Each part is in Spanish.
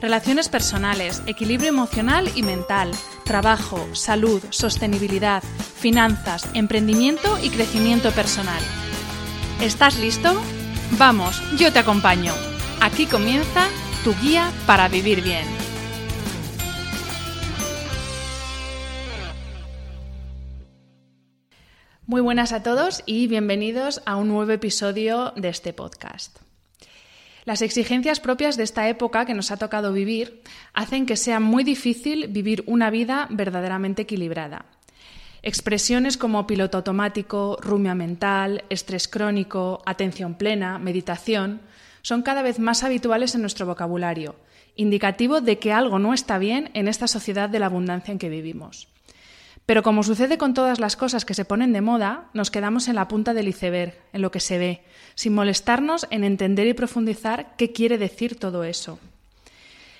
Relaciones personales, equilibrio emocional y mental, trabajo, salud, sostenibilidad, finanzas, emprendimiento y crecimiento personal. ¿Estás listo? Vamos, yo te acompaño. Aquí comienza tu guía para vivir bien. Muy buenas a todos y bienvenidos a un nuevo episodio de este podcast. Las exigencias propias de esta época que nos ha tocado vivir hacen que sea muy difícil vivir una vida verdaderamente equilibrada. Expresiones como piloto automático, rumia mental, estrés crónico, atención plena, meditación, son cada vez más habituales en nuestro vocabulario, indicativo de que algo no está bien en esta sociedad de la abundancia en que vivimos. Pero como sucede con todas las cosas que se ponen de moda, nos quedamos en la punta del iceberg, en lo que se ve, sin molestarnos en entender y profundizar qué quiere decir todo eso.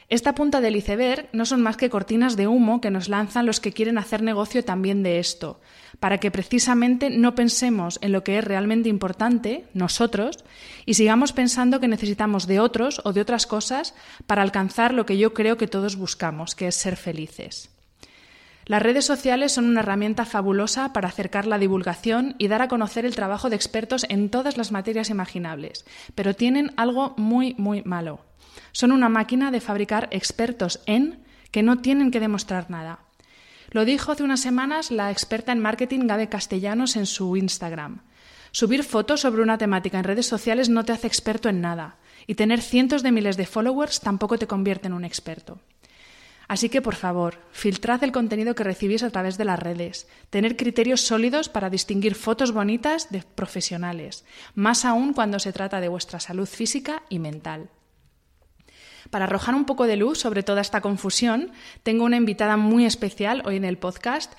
Esta punta del iceberg no son más que cortinas de humo que nos lanzan los que quieren hacer negocio también de esto, para que precisamente no pensemos en lo que es realmente importante, nosotros, y sigamos pensando que necesitamos de otros o de otras cosas para alcanzar lo que yo creo que todos buscamos, que es ser felices. Las redes sociales son una herramienta fabulosa para acercar la divulgación y dar a conocer el trabajo de expertos en todas las materias imaginables, pero tienen algo muy, muy malo. Son una máquina de fabricar expertos en que no tienen que demostrar nada. Lo dijo hace unas semanas la experta en marketing Gabe Castellanos en su Instagram. Subir fotos sobre una temática en redes sociales no te hace experto en nada, y tener cientos de miles de followers tampoco te convierte en un experto. Así que, por favor, filtrad el contenido que recibís a través de las redes. Tener criterios sólidos para distinguir fotos bonitas de profesionales, más aún cuando se trata de vuestra salud física y mental. Para arrojar un poco de luz sobre toda esta confusión, tengo una invitada muy especial hoy en el podcast.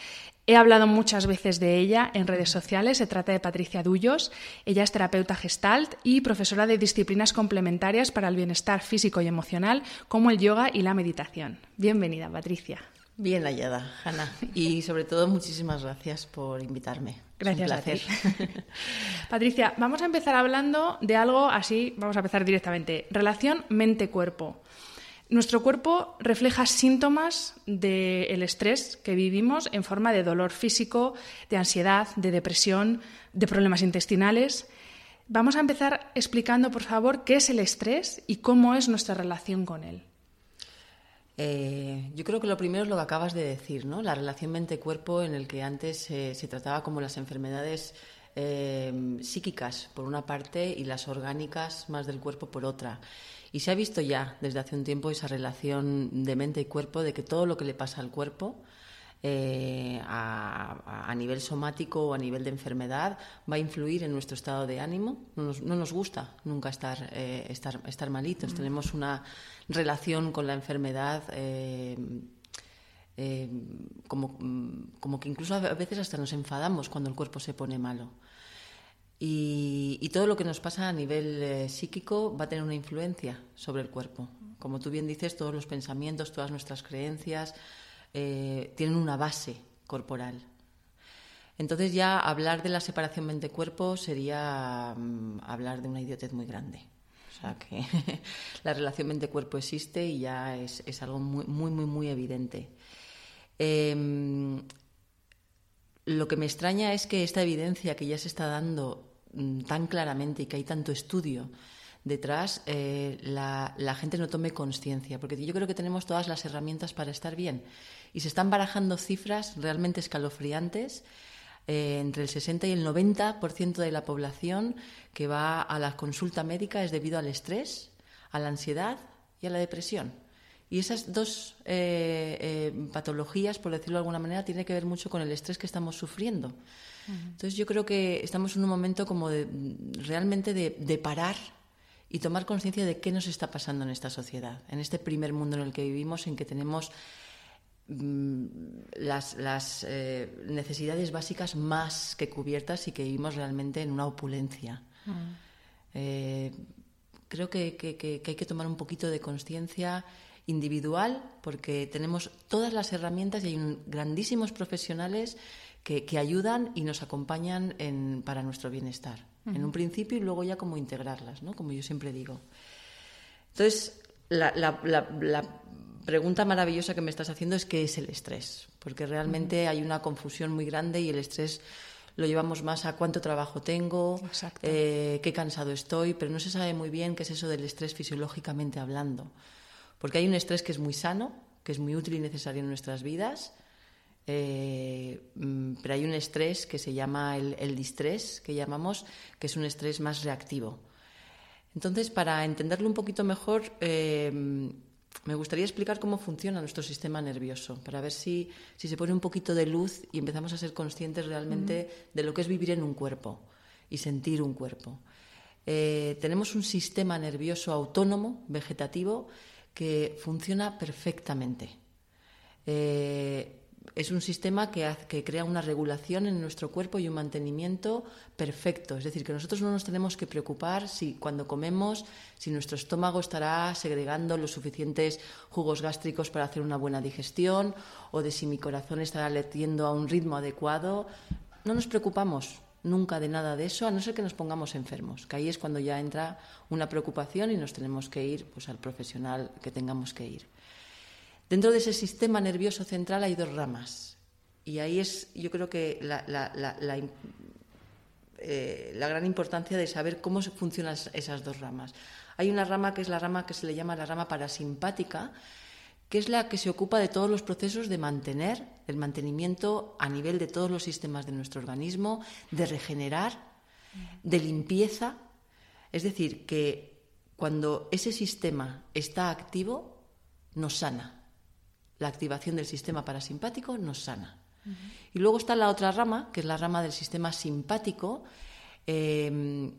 He hablado muchas veces de ella en redes sociales. Se trata de Patricia Dullos. Ella es terapeuta gestalt y profesora de disciplinas complementarias para el bienestar físico y emocional, como el yoga y la meditación. Bienvenida, Patricia. Bien hallada, Hanna. Y sobre todo, muchísimas gracias por invitarme. Gracias a ti. Patricia, vamos a empezar hablando de algo así, vamos a empezar directamente. Relación mente-cuerpo. Nuestro cuerpo refleja síntomas del estrés que vivimos en forma de dolor físico, de ansiedad, de depresión, de problemas intestinales. Vamos a empezar explicando, por favor, qué es el estrés y cómo es nuestra relación con él. Eh, yo creo que lo primero es lo que acabas de decir, ¿no? La relación mente-cuerpo en el que antes eh, se trataba como las enfermedades eh, psíquicas por una parte y las orgánicas más del cuerpo por otra. Y se ha visto ya desde hace un tiempo esa relación de mente y cuerpo, de que todo lo que le pasa al cuerpo eh, a, nivel somático o a nivel de enfermedad va a influir en nuestro estado de ánimo. No nos, gusta nunca estar, eh, estar, estar, malitos. Mm. Tenemos una relación con la enfermedad. Eh, como, como que incluso a veces hasta nos enfadamos cuando el cuerpo se pone malo. Y, todo lo que nos pasa a nivel eh, psíquico va a tener una influencia sobre el cuerpo. Como tú bien dices, todos los pensamientos, todas nuestras creencias eh, tienen una base corporal. Entonces ya hablar de la separación mente-cuerpo sería mm, hablar de una idiotez muy grande. O sea que la relación mente-cuerpo existe y ya es, algo muy, muy, muy, muy evidente. Em, lo que me extraña es que esta evidencia que ya se está dando tan claramente y que hay tanto estudio detrás, eh, la, la, gente no tome conciencia, porque yo creo que tenemos todas las herramientas para estar bien. Y se están barajando cifras realmente escalofriantes eh, entre el 60 y el 90% de la población que va a la consulta médica es debido al estrés, a la ansiedad y a la depresión. Y esas dos eh, eh, patologías, por decirlo de alguna manera, tienen que ver mucho con el estrés que estamos sufriendo. Entonces yo creo que estamos en un momento como de, realmente de parar y tomar conciencia de qué nos está pasando en esta sociedad, en este primer mundo en el que vivimos, en que tenemos Mm, las, eh, necesidades básicas más que cubiertas y que vivimos realmente en una opulencia. Mm. Eh, creo que, hay que tomar un poquito de conciencia individual porque tenemos todas las herramientas y hay grandísimos profesionales que, ayudan y nos acompañan para nuestro bienestar. En un principio y luego ya como integrarlas, ¿no? como yo siempre digo. Entonces, la, pregunta maravillosa que me estás haciendo es qué es el estrés, porque realmente hay una confusión muy grande y el estrés lo llevamos más a cuánto trabajo tengo, eh, qué cansado estoy, pero no se sabe muy bien qué es eso del estrés fisiológicamente hablando. Porque hay un estrés que es muy sano, que es muy útil y necesario en nuestras vidas, eh, mm, pero hay un estrés que se llama el, el, distrés, que llamamos, que es un estrés más reactivo. Entonces, para entenderlo un poquito mejor, eh, me gustaría explicar cómo funciona nuestro sistema nervioso, para ver si, se pone un poquito de luz y empezamos a ser conscientes realmente de lo que es vivir en un cuerpo y sentir un cuerpo. Eh, tenemos un sistema nervioso autónomo, vegetativo, que funciona perfectamente. Eh, es un sistema que, crea una regulación en nuestro cuerpo y un mantenimiento perfecto. Es decir, que nosotros no nos tenemos que preocupar si cuando comemos, si nuestro estómago estará segregando los suficientes jugos gástricos para hacer una buena digestión o de si mi corazón estará latiendo a un ritmo adecuado. No nos preocupamos nunca de nada de eso, a no ser que nos pongamos enfermos, que ahí es cuando ya entra una preocupación y nos tenemos que ir pues, al profesional que tengamos que ir. Dentro de ese sistema nervioso central hay dos ramas. Y ahí es, yo creo que la, eh, gran importancia de saber cómo funcionan esas dos ramas. Hay una rama que es la rama que se le llama la rama parasimpática, que es la que se ocupa de todos los procesos de mantener, el mantenimiento a nivel de todos los sistemas de nuestro organismo, de regenerar, de limpieza. Es decir, que cuando ese sistema está activo, nos sana la activación del sistema parasimpático nos sana. Y luego está la otra rama, que es la rama del sistema simpático, em,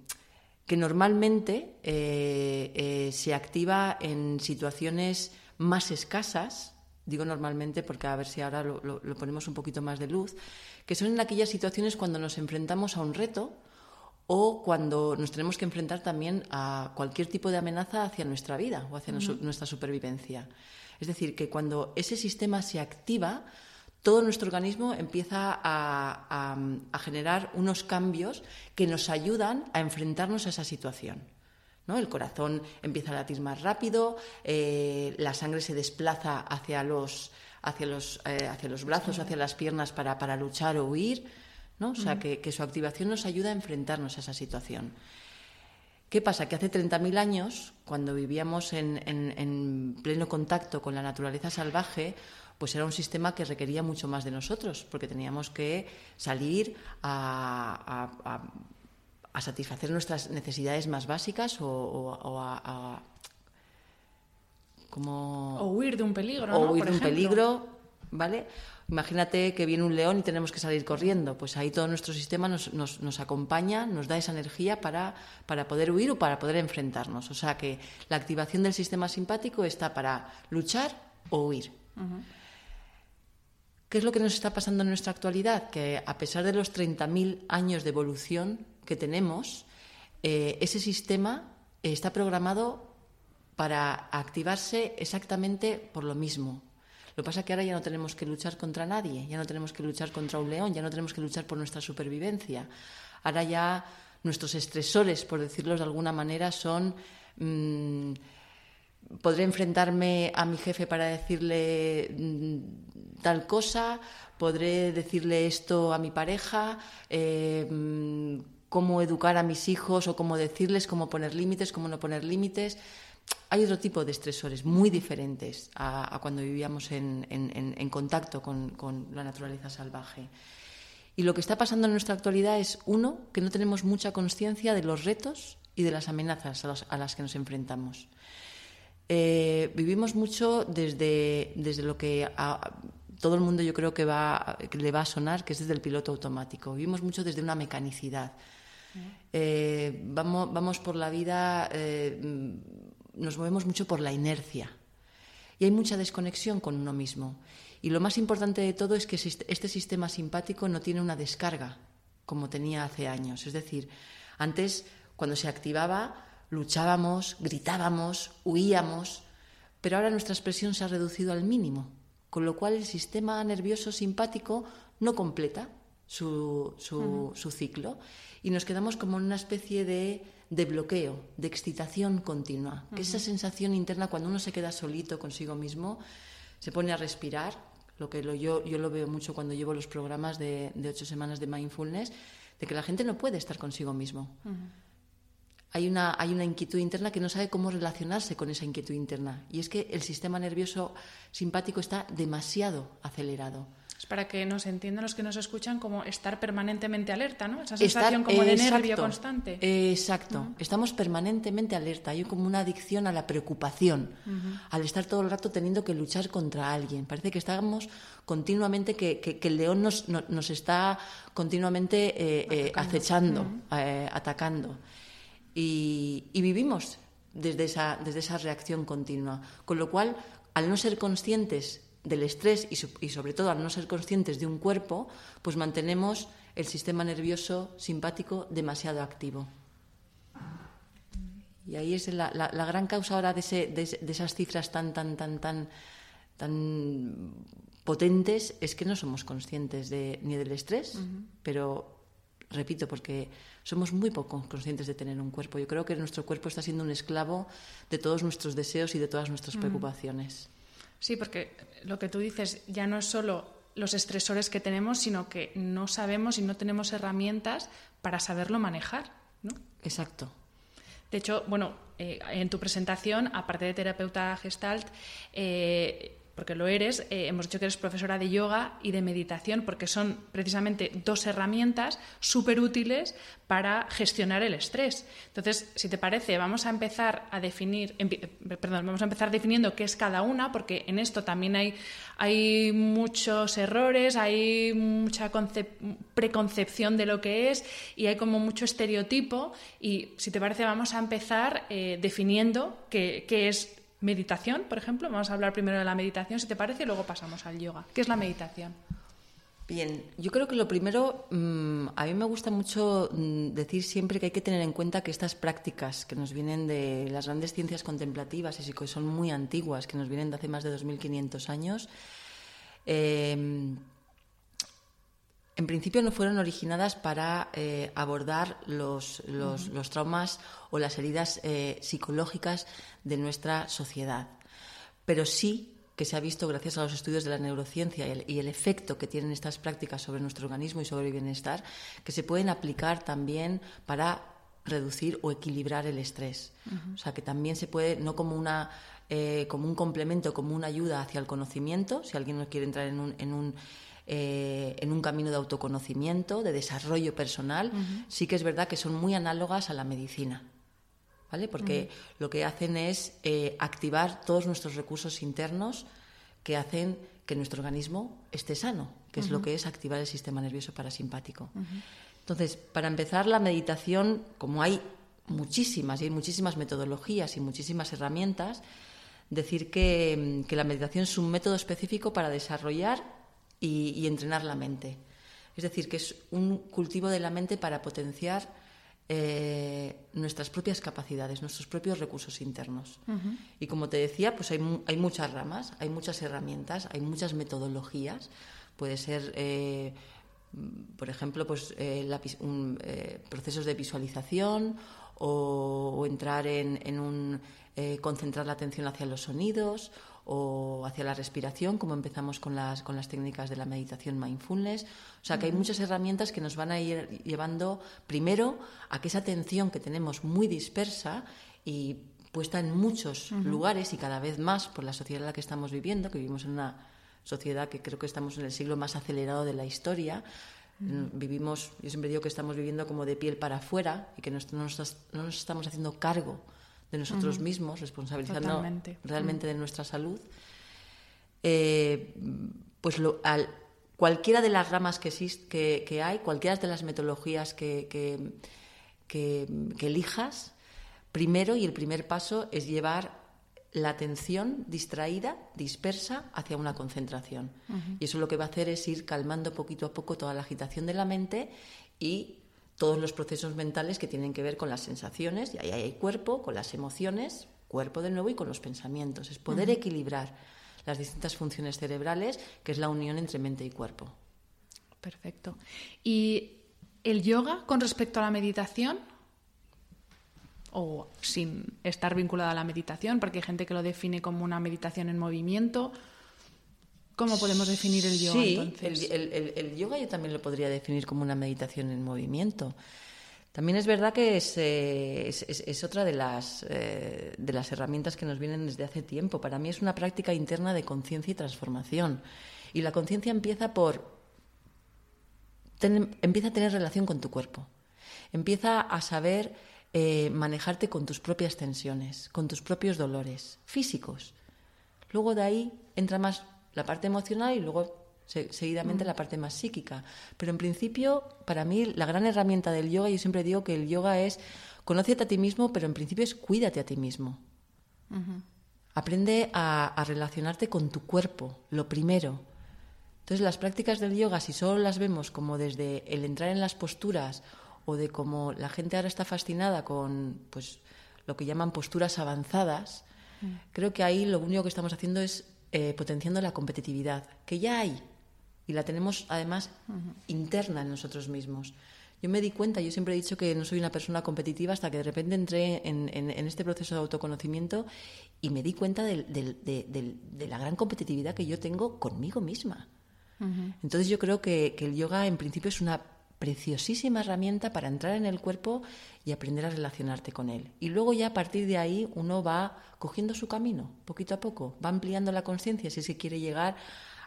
que normalmente eh, eh, se activa en situaciones más escasas, digo normalmente porque a ver si ahora lo, lo, ponemos un poquito más de luz, que son en aquellas situaciones cuando nos enfrentamos a un reto o cuando nos tenemos que enfrentar también a cualquier tipo de amenaza hacia nuestra vida o hacia nuestra supervivencia. Es decir, que cuando ese sistema se activa, todo nuestro organismo empieza a, generar unos cambios que nos ayudan a enfrentarnos a esa situación. ¿no? El corazón empieza a latir más rápido, eh, la sangre se desplaza hacia los, hacia los, eh, hacia los brazos, hacia las piernas para, para luchar o huir. ¿no? O sea, que, que, su activación nos ayuda a enfrentarnos a esa situación. ¿Qué pasa? Que hace 30.000 años, cuando vivíamos en, pleno contacto con la naturaleza salvaje, pues era un sistema que requería mucho más de nosotros, porque teníamos que salir a, satisfacer nuestras necesidades más básicas o, a, como... huir de un peligro. O huir de un peligro, ¿vale? Imagínate que viene un león y tenemos que salir corriendo. Pues ahí todo nuestro sistema nos, nos, acompaña, nos da esa energía para, para, poder huir o para poder enfrentarnos. O sea que la activación del sistema simpático está para luchar o huir. ¿Qué es lo que nos está pasando en nuestra actualidad? Que a pesar de los 30.000 años de evolución que tenemos, eh, ese sistema está programado para activarse exactamente por lo mismo, Lo que pasa es que ahora ya no tenemos que luchar contra nadie, ya no tenemos que luchar contra un león, ya no tenemos que luchar por nuestra supervivencia. Ahora ya nuestros estresores, por decirlo de alguna manera, son... Mm, podré enfrentarme a mi jefe para decirle mm, tal cosa, podré decirle esto a mi pareja, eh, mm, cómo educar a mis hijos o cómo decirles, cómo poner límites, cómo no poner límites. Hay otro tipo de estresores muy diferentes a, cuando vivíamos en, contacto con, la naturaleza salvaje. Y lo que está pasando en nuestra actualidad es, uno, que no tenemos mucha conciencia de los retos y de las amenazas a, las que nos enfrentamos. Eh, vivimos mucho desde, desde lo que a, todo el mundo yo creo que, va, que le va a sonar, que es desde el piloto automático. Vivimos mucho desde una mecanicidad. Eh, vamos, vamos, por la vida, eh, nos movemos mucho por la inercia y hay mucha desconexión con uno mismo. Y lo más importante de todo es que este sistema simpático no tiene una descarga como tenía hace años. Es decir, antes, cuando se activaba, luchábamos, gritábamos, huíamos, pero ahora nuestra expresión se ha reducido al mínimo, con lo cual el sistema nervioso simpático no completa su, su ciclo y nos quedamos como en una especie de, de bloqueo, de excitación continua. Que esa sensación interna, cuando uno se queda solito consigo mismo, se pone a respirar, lo que lo, yo, yo lo veo mucho cuando llevo los programas de, de, ocho semanas de mindfulness, de que la gente no puede estar consigo mismo. Hay una, hay una inquietud interna que no sabe cómo relacionarse con esa inquietud interna. Y es que el sistema nervioso simpático está demasiado acelerado. Es para que nos entiendan los que nos escuchan como estar permanentemente alerta, ¿no? Esa sensación como de nervio constante. Exacto. Estamos permanentemente alerta. Hay como una adicción a la preocupación, al estar todo el rato teniendo que luchar contra alguien. Parece que estamos continuamente, que, que, el león nos, nos, está continuamente eh, eh, acechando, eh, atacando. Y, y vivimos desde esa, desde esa reacción continua. Con lo cual, al no ser conscientes del estrés y, sobre todo al no ser conscientes de un cuerpo, pues mantenemos el sistema nervioso simpático demasiado activo. Y ahí es la, gran causa ahora de, esas cifras tan, tan, tan, tan, tan potentes, es que no somos conscientes de, ni del estrés, pero repito, porque somos muy poco conscientes de tener un cuerpo. Yo creo que nuestro cuerpo está siendo un esclavo de todos nuestros deseos y de todas nuestras preocupaciones. Sí, porque lo que tú dices ya no es solo los estresores que tenemos, sino que no sabemos y no tenemos herramientas para saberlo manejar, ¿no? Exacto. De hecho, bueno, eh, en tu presentación, aparte de terapeuta gestalt, eh, porque lo eres, eh, hemos dicho que eres profesora de yoga y de meditación, porque son precisamente dos herramientas súper útiles para gestionar el estrés. Entonces, si te parece, vamos a empezar a definir, perdón, vamos a empezar definiendo qué es cada una, porque en esto también hay, hay muchos errores, hay mucha preconcepción de lo que es y hay como mucho estereotipo. Y si te parece, vamos a empezar eh, definiendo qué, qué es meditación, por ejemplo. Vamos a hablar primero de la meditación, si te parece, y luego pasamos al yoga. ¿Qué es la meditación? Bien, yo creo que lo primero, mm, a mí me gusta mucho mm, decir siempre que hay que tener en cuenta que estas prácticas que nos vienen de las grandes ciencias contemplativas y que son muy antiguas, que nos vienen de hace más de 2.500 años, eh, en principio no fueron originadas para eh, abordar los, traumas o las heridas eh, psicológicas de nuestra sociedad, pero sí que se ha visto gracias a los estudios de la neurociencia y el, efecto que tienen estas prácticas sobre nuestro organismo y sobre el bienestar, que se pueden aplicar también para reducir o equilibrar el estrés. O sea, que también se puede, no como una eh, como un complemento, como una ayuda hacia el conocimiento, si alguien no quiere entrar en un eh, en un camino de autoconocimiento, de desarrollo personal, sí que es verdad que son muy análogas a la medicina. ¿Vale? Porque lo que hacen es eh, activar todos nuestros recursos internos que hacen que nuestro organismo esté sano, que es lo que es activar el sistema nervioso parasimpático. Entonces, para empezar, la meditación, como hay muchísimas y hay muchísimas metodologías y muchísimas herramientas, decir que, que la meditación es un método específico para desarrollar y, entrenar la mente. Es decir, que es un cultivo de la mente para potenciar eh, nuestras propias capacidades, nuestros propios recursos internos. Y como te decía, pues hay, hay, muchas ramas, hay muchas herramientas, hay muchas metodologías. Puede ser, eh, por ejemplo, pues, eh, procesos de visualización o, entrar en, en un concentrar la atención hacia los sonidos o hacia la respiración, como empezamos con las, con las técnicas de la meditación mindfulness. O sea, que hay muchas herramientas que nos van a ir llevando primero a que esa atención que tenemos muy dispersa y puesta en muchos lugares y cada vez más por la sociedad en la que estamos viviendo, que vivimos en una sociedad que creo que estamos en el siglo más acelerado de la historia. Vivimos, yo siempre digo que estamos viviendo como de piel para afuera y que no, no nos estamos haciendo cargo de nosotros mismos, responsabilizando realmente de nuestra salud, eh, pues al, cualquiera de las ramas que, existe, que, hay, cualquiera de las metodologías que, que, elijas, primero y el primer paso es llevar la atención distraída, dispersa, hacia una concentración. Y eso lo que va a hacer es ir calmando poquito a poco toda la agitación de la mente y todos los procesos mentales que tienen que ver con las sensaciones, y ahí hay cuerpo, con las emociones, cuerpo de nuevo y con los pensamientos. Es poder equilibrar las distintas funciones cerebrales, que es la unión entre mente y cuerpo. Perfecto. ¿Y el yoga con respecto a la meditación? O sin estar vinculada a la meditación, porque hay gente que lo define como una meditación en movimiento ¿Cómo podemos definir el yoga sí, El, yoga yo también lo podría definir como una meditación en movimiento. También es verdad que es, eh, otra de las, eh, de las herramientas que nos vienen desde hace tiempo. Para mí es una práctica interna de conciencia y transformación. Y la conciencia empieza por. empieza a tener relación con tu cuerpo. Empieza a saber eh, manejarte con tus propias tensiones, con tus propios dolores físicos. Luego de ahí entra más la parte emocional y luego seguidamente la parte más psíquica. Pero en principio, para mí, la gran herramienta del yoga, yo siempre digo que el yoga es conócete a ti mismo, pero en principio es cuídate a ti mismo. Aprende a, relacionarte con tu cuerpo, lo primero. Entonces, las prácticas del yoga, si solo las vemos como desde el entrar en las posturas o de cómo la gente ahora está fascinada con pues, lo que llaman posturas avanzadas, creo que ahí lo único que estamos haciendo es eh, potenciando la competitividad, que ya hay y la tenemos además interna en nosotros mismos. Yo me di cuenta, yo siempre he dicho que no soy una persona competitiva hasta que de repente entré en, este proceso de autoconocimiento y me di cuenta de, la gran competitividad que yo tengo conmigo misma. Entonces yo creo que, que el yoga en principio es una preciosísima herramienta para entrar en el cuerpo y aprender a relacionarte con él. Y luego ya a partir de ahí uno va cogiendo su camino, poquito a poco, va ampliando la conciencia si se quiere llegar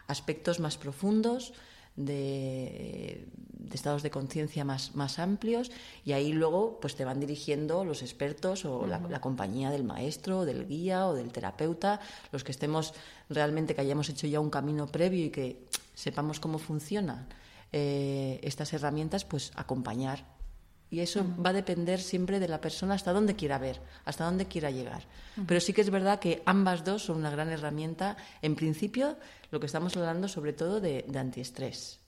a aspectos más profundos, de, estados de conciencia más, más amplios. Y ahí luego pues te van dirigiendo los expertos o la, la, compañía del maestro, del guía o del terapeuta, los que estemos realmente que hayamos hecho ya un camino previo y que sepamos cómo funciona eh, estas herramientas, pues acompañar. Y eso va a depender siempre de la persona hasta dónde quiera ver, hasta dónde quiera llegar. Pero sí que es verdad que ambas dos son una gran herramienta. En principio, lo que estamos hablando sobre todo de, antiestrés.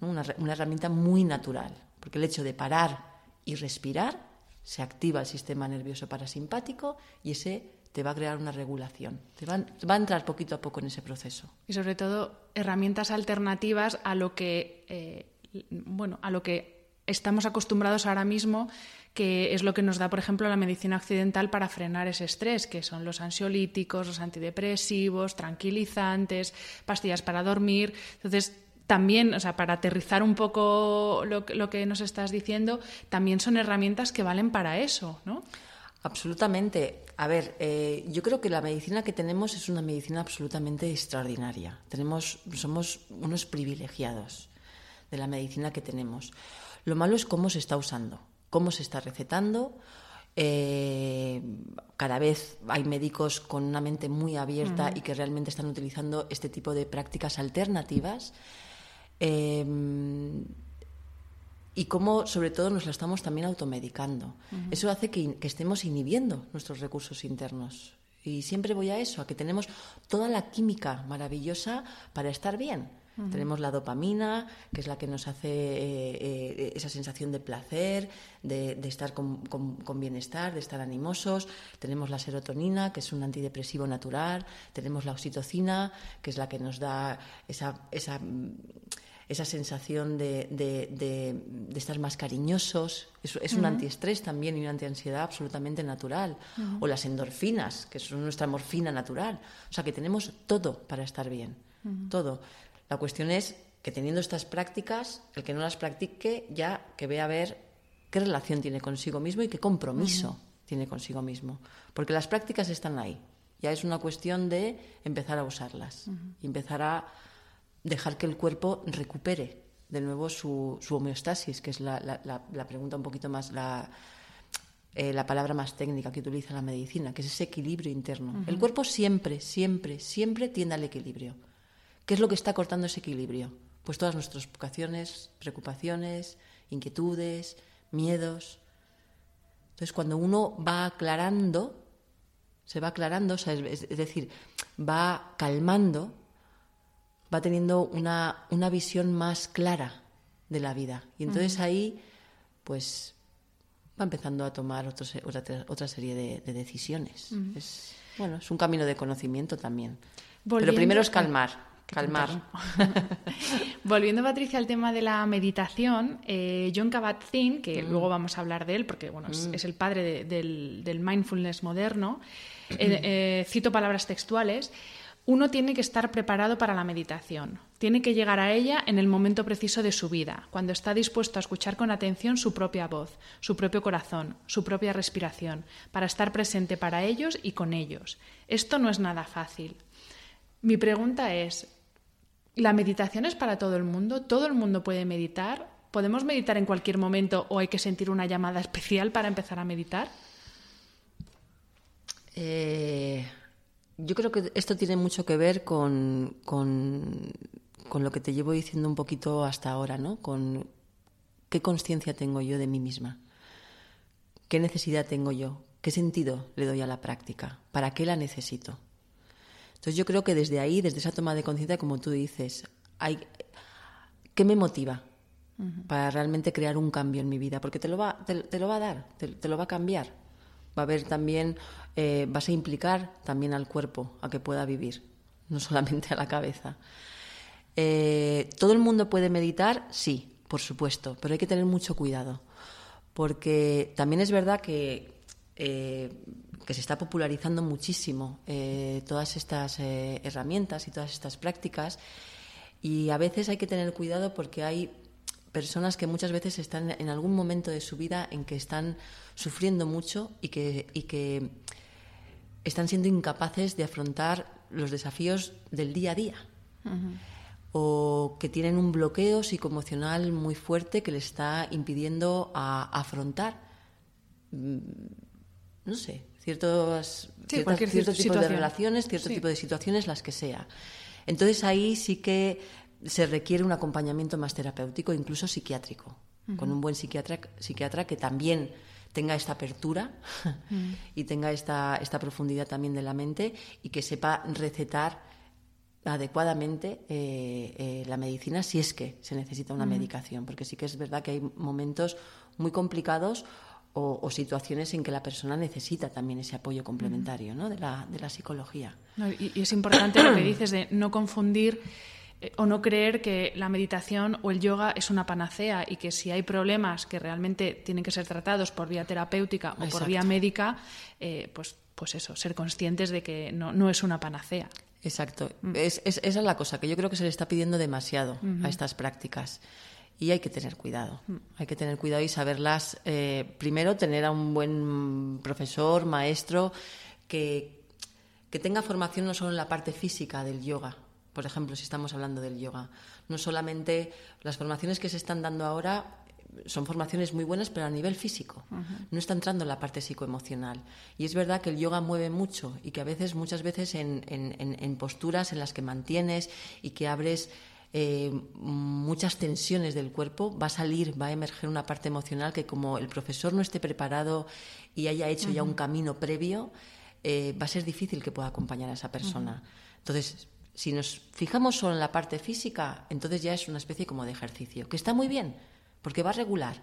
una, una herramienta muy natural, porque el hecho de parar y respirar se activa el sistema nervioso parasimpático y ese te va a crear una regulación. Te va, a entrar poquito a poco en ese proceso. Y sobre todo herramientas alternativas a lo que, eh, bueno, a lo que estamos acostumbrados ahora mismo, que es lo que nos da, por ejemplo, la medicina occidental para frenar ese estrés, que son los ansiolíticos, los antidepresivos, tranquilizantes, pastillas para dormir. Entonces, también, o sea, para aterrizar un poco lo, lo que nos estás diciendo, también son herramientas que valen para eso, ¿no? Absolutamente. A ver, eh, yo creo que la medicina que tenemos es una medicina absolutamente extraordinaria. Tenemos, somos unos privilegiados de la medicina que tenemos. Lo malo es cómo se está usando, cómo se está recetando. Eh, cada vez hay médicos con una mente muy abierta y que realmente están utilizando este tipo de prácticas alternativas. Eh, y cómo, sobre todo, nos la estamos también automedicando. Eso hace que, estemos inhibiendo nuestros recursos internos. Y siempre voy a eso, a que tenemos toda la química maravillosa para estar bien. Tenemos la dopamina, que es la que nos hace eh, eh, esa sensación de placer, de, estar con, bienestar, de estar animosos. Tenemos la serotonina, que es un antidepresivo natural. Tenemos la oxitocina, que es la que nos da esa, esa, esa sensación de, estar más cariñosos. Es, un antiestrés también y una antiansiedad absolutamente natural. O las endorfinas, que son nuestra morfina natural. O sea que tenemos todo para estar bien. Todo. La cuestión es que teniendo estas prácticas, el que no las practique ya que vea a ver qué relación tiene consigo mismo y qué compromiso tiene consigo mismo. Porque las prácticas están ahí. Ya es una cuestión de empezar a usarlas empezar a dejar que el cuerpo recupere de nuevo su, homeostasis, que es la, pregunta un poquito más, eh, la, palabra más técnica que utiliza la medicina, que es ese equilibrio interno. El cuerpo siempre, siempre, siempre tiende al equilibrio. ¿Qué es lo que está cortando ese equilibrio? Pues todas nuestras vocaciones, preocupaciones, inquietudes, miedos. Entonces, cuando uno va aclarando, se va aclarando, es, decir, va calmando, va teniendo una, visión más clara de la vida. Y entonces ahí, pues, va empezando a tomar otra, otra serie de, decisiones. es, bueno, es un camino de conocimiento también. Pero primero es calmar. Calmar. Volviendo, Patricia, al tema de la meditación, eh, John Kabat-Zinn, que mm. luego vamos a hablar de él porque bueno, es, mm. el padre del, mindfulness moderno, eh, eh, cito palabras textuales, uno tiene que estar preparado para la meditación, tiene que llegar a ella en el momento preciso de su vida, cuando está dispuesto a escuchar con atención su propia voz, su propio corazón, su propia respiración, para estar presente para ellos y con ellos. Esto no es nada fácil. Mi pregunta es, ¿La meditación es para todo el mundo? ¿Todo el mundo puede meditar? ¿Podemos meditar en cualquier momento o hay que sentir una llamada especial para empezar a meditar? Eh, yo creo que esto tiene mucho que ver con, lo que te llevo diciendo un poquito hasta ahora, ¿no? Con qué conciencia tengo yo de mí misma, qué necesidad tengo yo, qué sentido le doy a la práctica, para qué la necesito. Entonces yo creo que desde ahí, desde esa toma de conciencia, como tú dices, hay, ¿qué me motiva para realmente crear un cambio en mi vida? Porque te lo va, te, lo va a dar, te, lo va a cambiar. Va a haber también, eh, vas a implicar también al cuerpo a que pueda vivir, no solamente a la cabeza. Eh, ¿Todo el mundo puede meditar? Sí, por supuesto, pero hay que tener mucho cuidado, porque también es verdad que eh, que se está popularizando muchísimo todas estas herramientas y todas estas prácticas y a veces hay que tener cuidado porque hay personas que muchas veces están en algún momento de su vida en que están sufriendo mucho y que, y que están siendo incapaces de afrontar los desafíos del día a día. O que tienen un bloqueo psicoemocional muy fuerte que les está impidiendo a afrontar, mm, no sé, ciertos, cierto tipo de relaciones, cierto tipo de situaciones, las que sea. Entonces ahí sí que se requiere un acompañamiento más terapéutico, incluso psiquiátrico, con un buen psiquiatra, psiquiatra que también tenga esta apertura y tenga esta, esta profundidad también de la mente y que sepa recetar adecuadamente eh, eh, la medicina si es que se necesita una medicación, porque sí que es verdad que hay momentos muy complicados o, situaciones en que la persona necesita también ese apoyo complementario ¿no? de, la, de la psicología. y, es importante lo que dices de no confundir o no creer que la meditación o el yoga es una panacea y que si hay problemas que realmente tienen que ser tratados por vía terapéutica o por vía médica, eh, pues, pues eso, ser conscientes de que no, no es una panacea. Exacto. Mm. Es, esa es la cosa, que yo creo que se le está pidiendo demasiado a estas prácticas y hay que tener cuidado. Mm. Hay que tener cuidado y saberlas. Eh, primero, tener a un buen profesor, maestro, que, que tenga formación no solo en la parte física del yoga. Por ejemplo, si estamos hablando del yoga, no solamente las formaciones que se están dando ahora son formaciones muy buenas, pero a nivel físico. No está entrando en la parte psicoemocional. Y es verdad que el yoga mueve mucho y que a veces, muchas veces, en, en, en posturas en las que mantienes y que abres eh, muchas tensiones del cuerpo, va a salir, va a emerger una parte emocional que como el profesor no esté preparado y haya hecho ya un camino previo, eh, va a ser difícil que pueda acompañar a esa persona. Entonces, Si nos fijamos solo en la parte física, entonces ya es una especie como de ejercicio, que está muy bien, porque va a regular.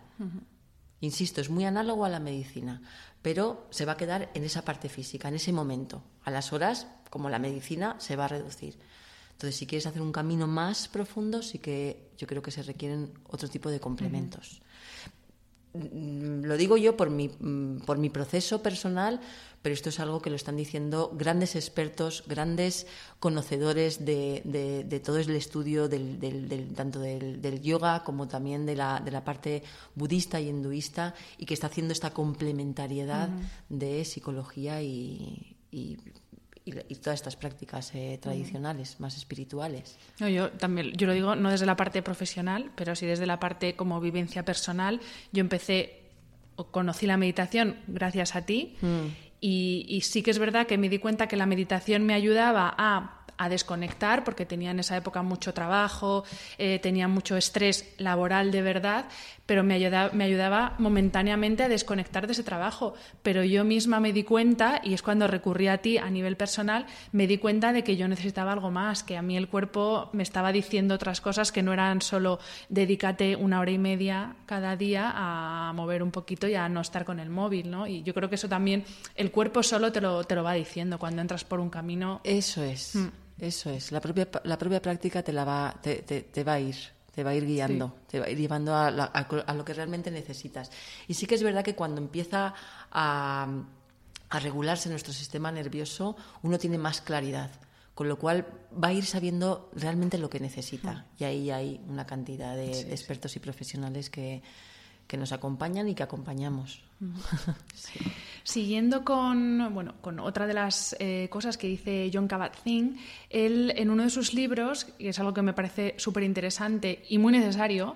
Insisto, es muy análogo a la medicina, pero se va a quedar en esa parte física, en ese momento. A las horas, como la medicina, se va a reducir. Entonces, si quieres hacer un camino más profundo, sí que yo creo que se requieren otro tipo de complementos. Mm, lo digo yo por mi, mm, por mi proceso personal, pero esto es algo que lo están diciendo grandes expertos, grandes conocedores de, todo el estudio del, tanto del, yoga como también de la, de la parte budista y hinduista y que está haciendo esta complementariedad de psicología y, y, todas estas prácticas eh, tradicionales, más espirituales. yo también, yo lo digo no desde la parte profesional, pero sí desde la parte como vivencia personal. Yo empecé, conocí la meditación gracias a ti mm. y, y sí que es verdad que me di cuenta que la meditación me ayudaba a a desconectar porque tenía en esa época mucho trabajo, eh, tenía mucho estrés laboral de verdad, pero me ayudaba, me ayudaba momentáneamente a desconectar de ese trabajo. Pero yo misma me di cuenta, y es cuando recurrí a ti a nivel personal, me di cuenta de que yo necesitaba algo más, que a mí el cuerpo me estaba diciendo otras cosas que no eran solo dedícate una hora y media cada día a mover un poquito y a no estar con el móvil, ¿no? Y yo creo que eso también, el cuerpo solo te lo, te lo va diciendo cuando entras por un camino. Eso es. Mm. Eso es, la propia, la propia práctica te, la va, te, te, va a ir, te va a ir guiando, te va a ir llevando a, a, lo que realmente necesitas. Y sí que es verdad que cuando empieza a, a regularse nuestro sistema nervioso, uno tiene más claridad con lo cual va a ir sabiendo realmente lo que necesita. Y ahí hay una cantidad de, expertos y profesionales que, que, nos acompañan y que acompañamos. Siguiendo con, bueno, con otra de las eh, cosas que dice John Kabat-Zinn, él en uno de sus libros, y es algo que me parece súper interesante y muy necesario,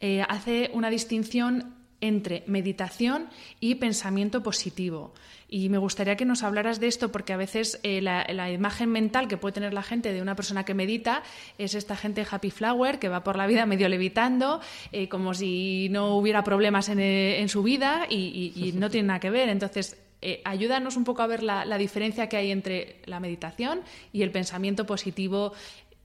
eh, hace una distinción entre meditación y pensamiento positivo. Y me gustaría que nos hablaras de esto porque a veces eh, la, imagen mental que puede tener la gente de una persona que medita es esta gente happy flower que va por la vida medio levitando, eh, como si no hubiera problemas en, eh, su vida y, no tiene nada que ver. Entonces, ayúdanos un poco a ver la, la, diferencia que hay entre la meditación y el pensamiento positivo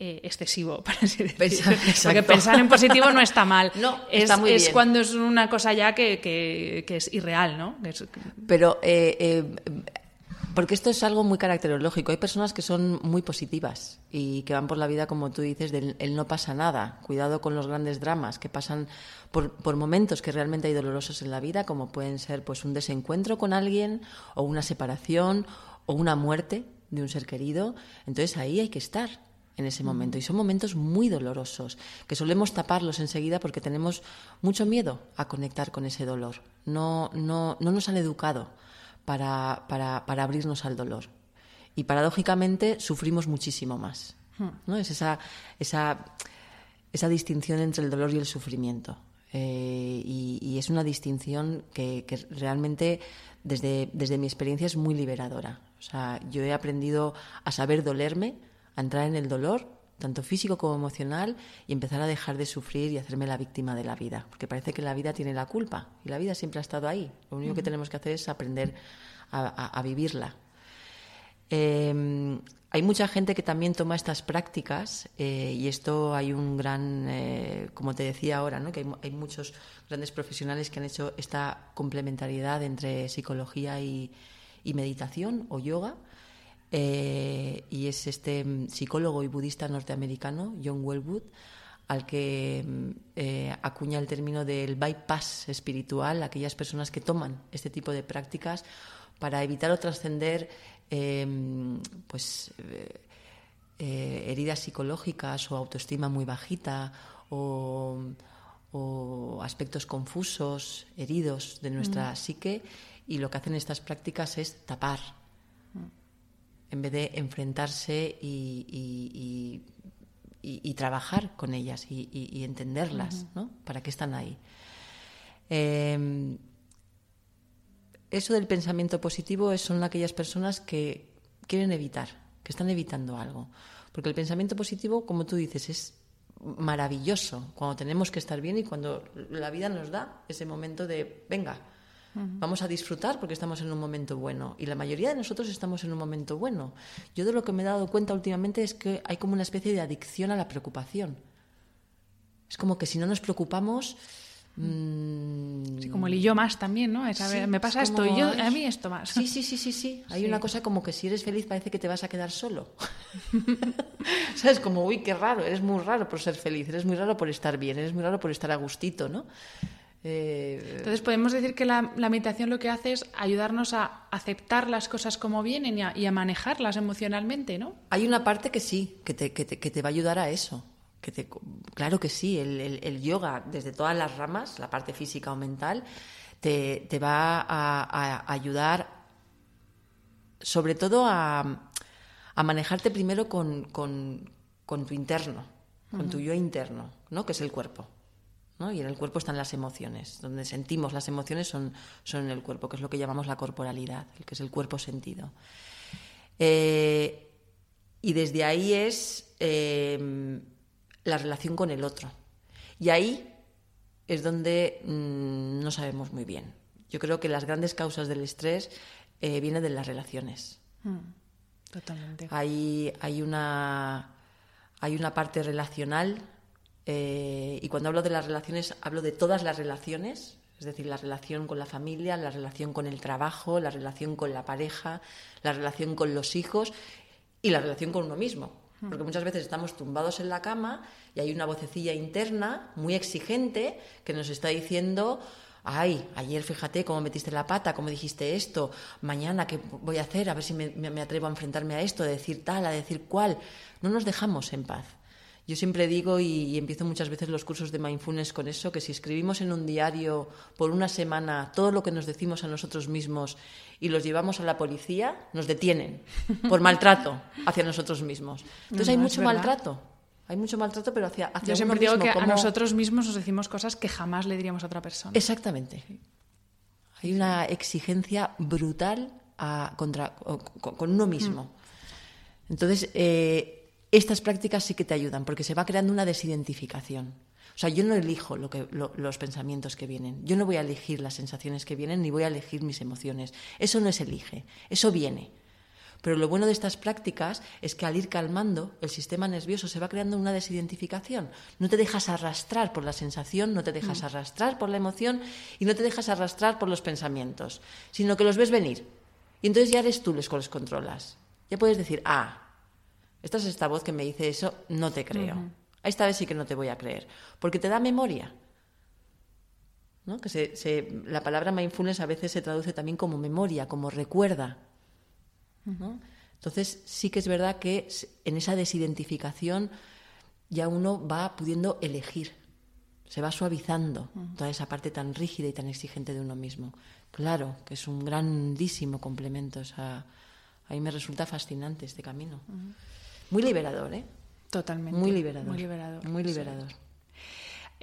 eh, excesivo, para así decirlo. Porque pensar en positivo no está mal. No, es, está muy es cuando es una cosa ya que, que, es irreal, ¿no? Pero, eh, eh, porque esto es algo muy caracterológico. Hay personas que son muy positivas y que van por la vida, como tú dices, del el no pasa nada. Cuidado con los grandes dramas que pasan por, por, momentos que realmente hay dolorosos en la vida, como pueden ser pues un desencuentro con alguien o una separación o una muerte de un ser querido. Entonces ahí hay que estar en ese momento. Y son momentos muy dolorosos, que solemos taparlos enseguida porque tenemos mucho miedo a conectar con ese dolor. No, no, no nos han educado para, para, para abrirnos al dolor. Y paradójicamente sufrimos muchísimo más. ¿no? Es esa, esa, esa distinción entre el dolor y el sufrimiento. Eh, y, es una distinción que, que realmente desde, desde mi experiencia es muy liberadora. O sea, yo he aprendido a saber dolerme, a entrar en el dolor, tanto físico como emocional, y empezar a dejar de sufrir y hacerme la víctima de la vida, porque parece que la vida tiene la culpa y la vida siempre ha estado ahí. Lo único que tenemos que hacer es aprender a, vivirla. Em, hay mucha gente que también toma estas prácticas eh, y esto hay un gran, eh, como te decía ahora, ¿no? que hay, muchos grandes profesionales que han hecho esta complementariedad entre psicología y meditación o yoga eh, y es este mm, psicólogo y budista norteamericano, John Wellwood, al que mm, eh, acuña el término del bypass espiritual, aquellas personas que toman este tipo de prácticas para evitar o trascender em, pues, eh, heridas psicológicas o autoestima muy bajita o, aspectos confusos, heridos de nuestra mm. psique, y lo que hacen estas prácticas es tapar en vez de enfrentarse y, trabajar con ellas y, entenderlas, ¿no? ¿Para qué están ahí? Em, eso del pensamiento positivo son aquellas personas que quieren evitar, que están evitando algo. Porque el pensamiento positivo, como tú dices, es maravilloso cuando tenemos que estar bien y cuando la vida nos da ese momento de, venga, Vamos a disfrutar porque estamos en un momento bueno. Y la mayoría de nosotros estamos en un momento bueno. Yo de lo que me he dado cuenta últimamente es que hay como una especie de adicción a la preocupación. Es como que si no nos preocupamos... Mm, sí, como el y yo más también, ¿no? me pasa esto y yo, a mí esto más. Sí, sí, sí, sí, sí. Hay una cosa como que si eres feliz parece que te vas a quedar solo. ¿Sabes? Como, uy, qué raro, eres muy raro por ser feliz, eres muy raro por estar bien, eres muy raro por estar a gustito, ¿no? Eh, Entonces podemos decir que la, meditación lo que hace es ayudarnos a aceptar las cosas como vienen y a, manejarlas emocionalmente, ¿no? Hay una parte que sí, que te, que te, va a ayudar a eso. Que te, claro que sí, el, yoga desde todas las ramas, la parte física o mental, te, va a, ayudar sobre todo a, manejarte primero con, tu interno, con tu yo interno, ¿no? que es el cuerpo. Y en el cuerpo están las emociones, donde sentimos las emociones son, son en el cuerpo, que es lo que llamamos la corporalidad, el que es el cuerpo sentido. Eh, y desde ahí es em, la relación con el otro. Y ahí es donde mm, no sabemos muy bien. Yo creo que las grandes causas del estrés eh, vienen de las relaciones. Mm, totalmente. Hay, hay, una, hay una parte relacional eh, y cuando hablo de las relaciones, hablo de todas las relaciones, es decir, la relación con la familia, la relación con el trabajo, la relación con la pareja, la relación con los hijos y la relación con uno mismo. Hmm. Porque muchas veces estamos tumbados en la cama y hay una vocecilla interna muy exigente que nos está diciendo, ay, ayer fíjate cómo metiste la pata, cómo dijiste esto, mañana qué voy a hacer, a ver si me, me atrevo a enfrentarme a esto, a decir tal, a decir cual. No nos dejamos en paz. Yo siempre digo y, empiezo muchas veces los cursos de mindfulness con eso, que si escribimos en un diario por una semana todo lo que nos decimos a nosotros mismos y los llevamos a la policía, nos detienen por maltrato hacia nosotros mismos. Entonces hay mucho maltrato. Hay mucho maltrato, pero hacia, hacia Yo siempre digo que a nosotros mismos nos decimos cosas que jamás le diríamos a otra persona. Exactamente. Hay una exigencia brutal contra, con, uno mismo. Mm. Entonces, eh, estas prácticas sí que te ayudan porque se va creando una desidentificación. O sea, yo no elijo lo que, los pensamientos que vienen, yo no voy a elegir las sensaciones que vienen ni voy a elegir mis emociones. Eso no es elige, eso viene. Pero lo bueno de estas prácticas es que al ir calmando, el sistema nervioso se va creando una desidentificación. No te dejas arrastrar por la sensación, no te dejas mm. arrastrar por la emoción y no te dejas arrastrar por los pensamientos, sino que los ves venir. Y entonces ya eres tú los que los controlas. Ya puedes decir, ah, esta es esta voz que me dice eso, no te creo. Esta vez sí que no te voy a creer, porque te da memoria. ¿no? Que se, la palabra mindfulness a veces se traduce también como memoria, como recuerda. Entonces sí que es verdad que en esa desidentificación ya uno va pudiendo elegir, se va suavizando toda esa parte tan rígida y tan exigente de uno mismo. Claro, que es un grandísimo complemento. a mí me resulta fascinante este camino. Muy liberador, ¿eh? Totalmente. Muy liberador. Muy liberador. Muy liberador.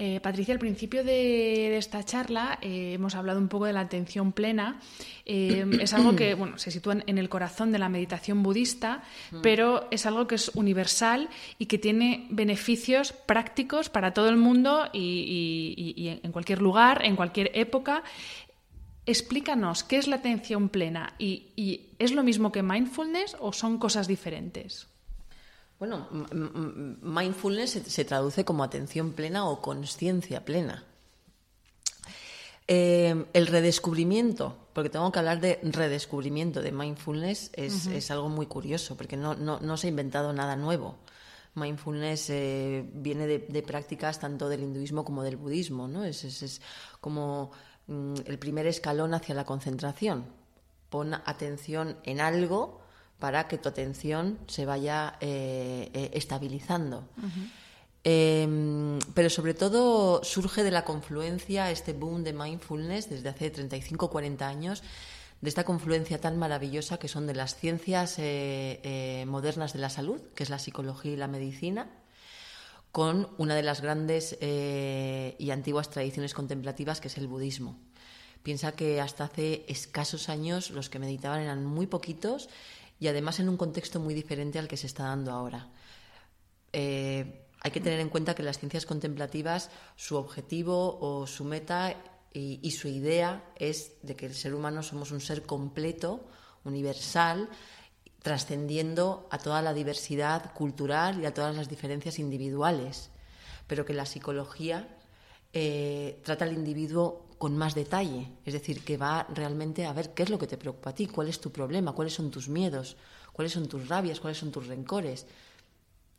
Eh, Patricia, al principio de, esta charla eh, hemos hablado un poco de la atención plena. Eh, es algo que bueno, se sitúa en el corazón de la meditación budista, mm. pero es algo que es universal y que tiene beneficios prácticos para todo el mundo y, en cualquier lugar, en cualquier época. Explícanos qué es la atención plena y es lo mismo que mindfulness o son cosas diferentes. Bueno, mindfulness se, traduce como atención plena o conciencia plena. Eh, el redescubrimiento, porque tengo que hablar de redescubrimiento de mindfulness, es, algo muy curioso, porque no, se ha inventado nada nuevo. Mindfulness eh, viene de, prácticas tanto del hinduismo como del budismo, ¿no? Es, como mm, el primer escalón hacia la concentración. Pon atención en algo para que tu atención se vaya eh, eh, estabilizando. Em, pero sobre todo surge de la confluencia, este boom de mindfulness desde hace 35 40 años, de esta confluencia tan maravillosa que son de las ciencias eh, modernas de la salud, que es la psicología y la medicina, con una de las grandes y antiguas tradiciones contemplativas, que es el budismo. Piensa que hasta hace escasos años los que meditaban eran muy poquitos y además en un contexto muy diferente al que se está dando ahora. Eh, hay que tener en cuenta que las ciencias contemplativas, su objetivo o su meta y, su idea es de que el ser humano somos un ser completo, universal, trascendiendo a toda la diversidad cultural y a todas las diferencias individuales, pero que la psicología eh, trata al individuo con más detalle, es decir, que va realmente a ver qué es lo que te preocupa a ti, cuál es tu problema, cuáles son tus miedos, cuáles son tus rabias, cuáles son tus rencores.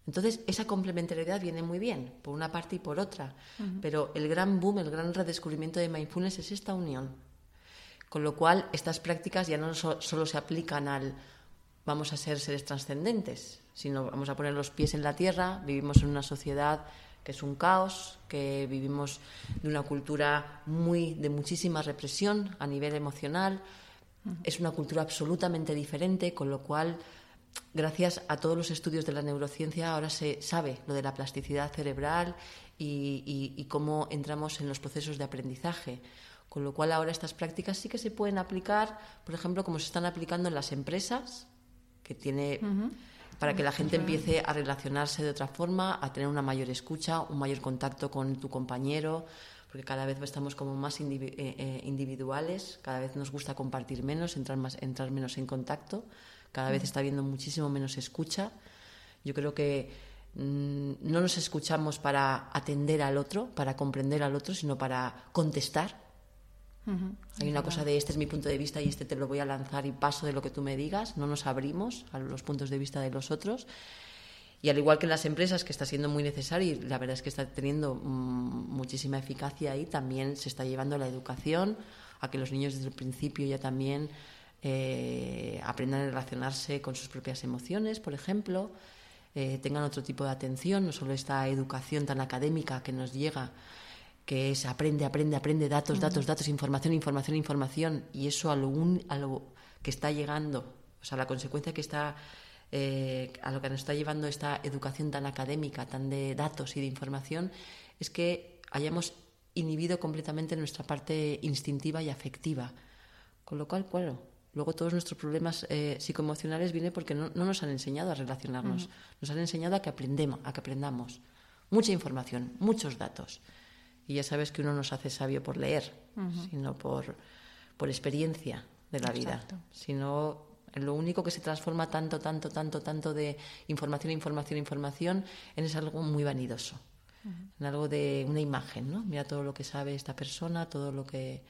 Entonces, esa complementariedad viene muy bien, por una parte y por otra. Pero el gran boom, el gran redescubrimiento de mindfulness es esta unión. Con lo cual, estas prácticas ya no solo se aplican al vamos a ser seres trascendentes, sino vamos a poner los pies en la tierra, vivimos en una sociedad que es un caos, que vivimos de una cultura muy de muchísima represión a nivel emocional, es una cultura absolutamente diferente, con lo cual gracias a todos los estudios de la neurociencia ahora se sabe lo de la plasticidad cerebral y, cómo entramos en los procesos de aprendizaje. Con lo cual ahora estas prácticas sí que se pueden aplicar, por ejemplo, como se están aplicando en las empresas, que tiene para que la gente empiece a relacionarse de otra forma, a tener una mayor escucha, un mayor contacto con tu compañero, porque cada vez estamos como más eh, eh, individuales, cada vez nos gusta compartir menos, entrar, más, entrar menos en contacto cada vez está habiendo muchísimo menos escucha. Yo creo que mm, no nos escuchamos para atender al otro, para comprender al otro, sino para contestar. Hay una cosa de este es mi punto de vista y este te lo voy a lanzar y paso de lo que tú me digas. No nos abrimos a los puntos de vista de los otros. Y al igual que en las empresas, que está siendo muy necesario y la verdad es que está teniendo mm, muchísima eficacia ahí, también se está llevando la educación a que los niños desde el principio ya también eh, aprendan a relacionarse con sus propias emociones, por ejemplo, eh, tengan otro tipo de atención, no solo esta educación tan académica que nos llega, que es aprende, aprende, aprende, datos, datos, datos, información, información, información, y eso a lo, a lo que está llegando, o sea, la consecuencia que está eh, a lo que nos está llevando esta educación tan académica, tan de datos y de información, es que hayamos inhibido completamente nuestra parte instintiva y afectiva. Con lo cual, claro, Luego todos nuestros problemas eh, psicoemocionales vienen porque no, nos han enseñado a relacionarnos, nos han enseñado a que aprendemos, a que aprendamos. Mucha información, muchos datos. Y ya sabes que uno no se hace sabio por leer, sino por, por experiencia de la vida. Sino lo único que se transforma tanto, tanto, tanto, tanto de información, información, información, en es algo muy vanidoso. En algo de una imagen, ¿no? Mira todo lo que sabe esta persona, todo lo que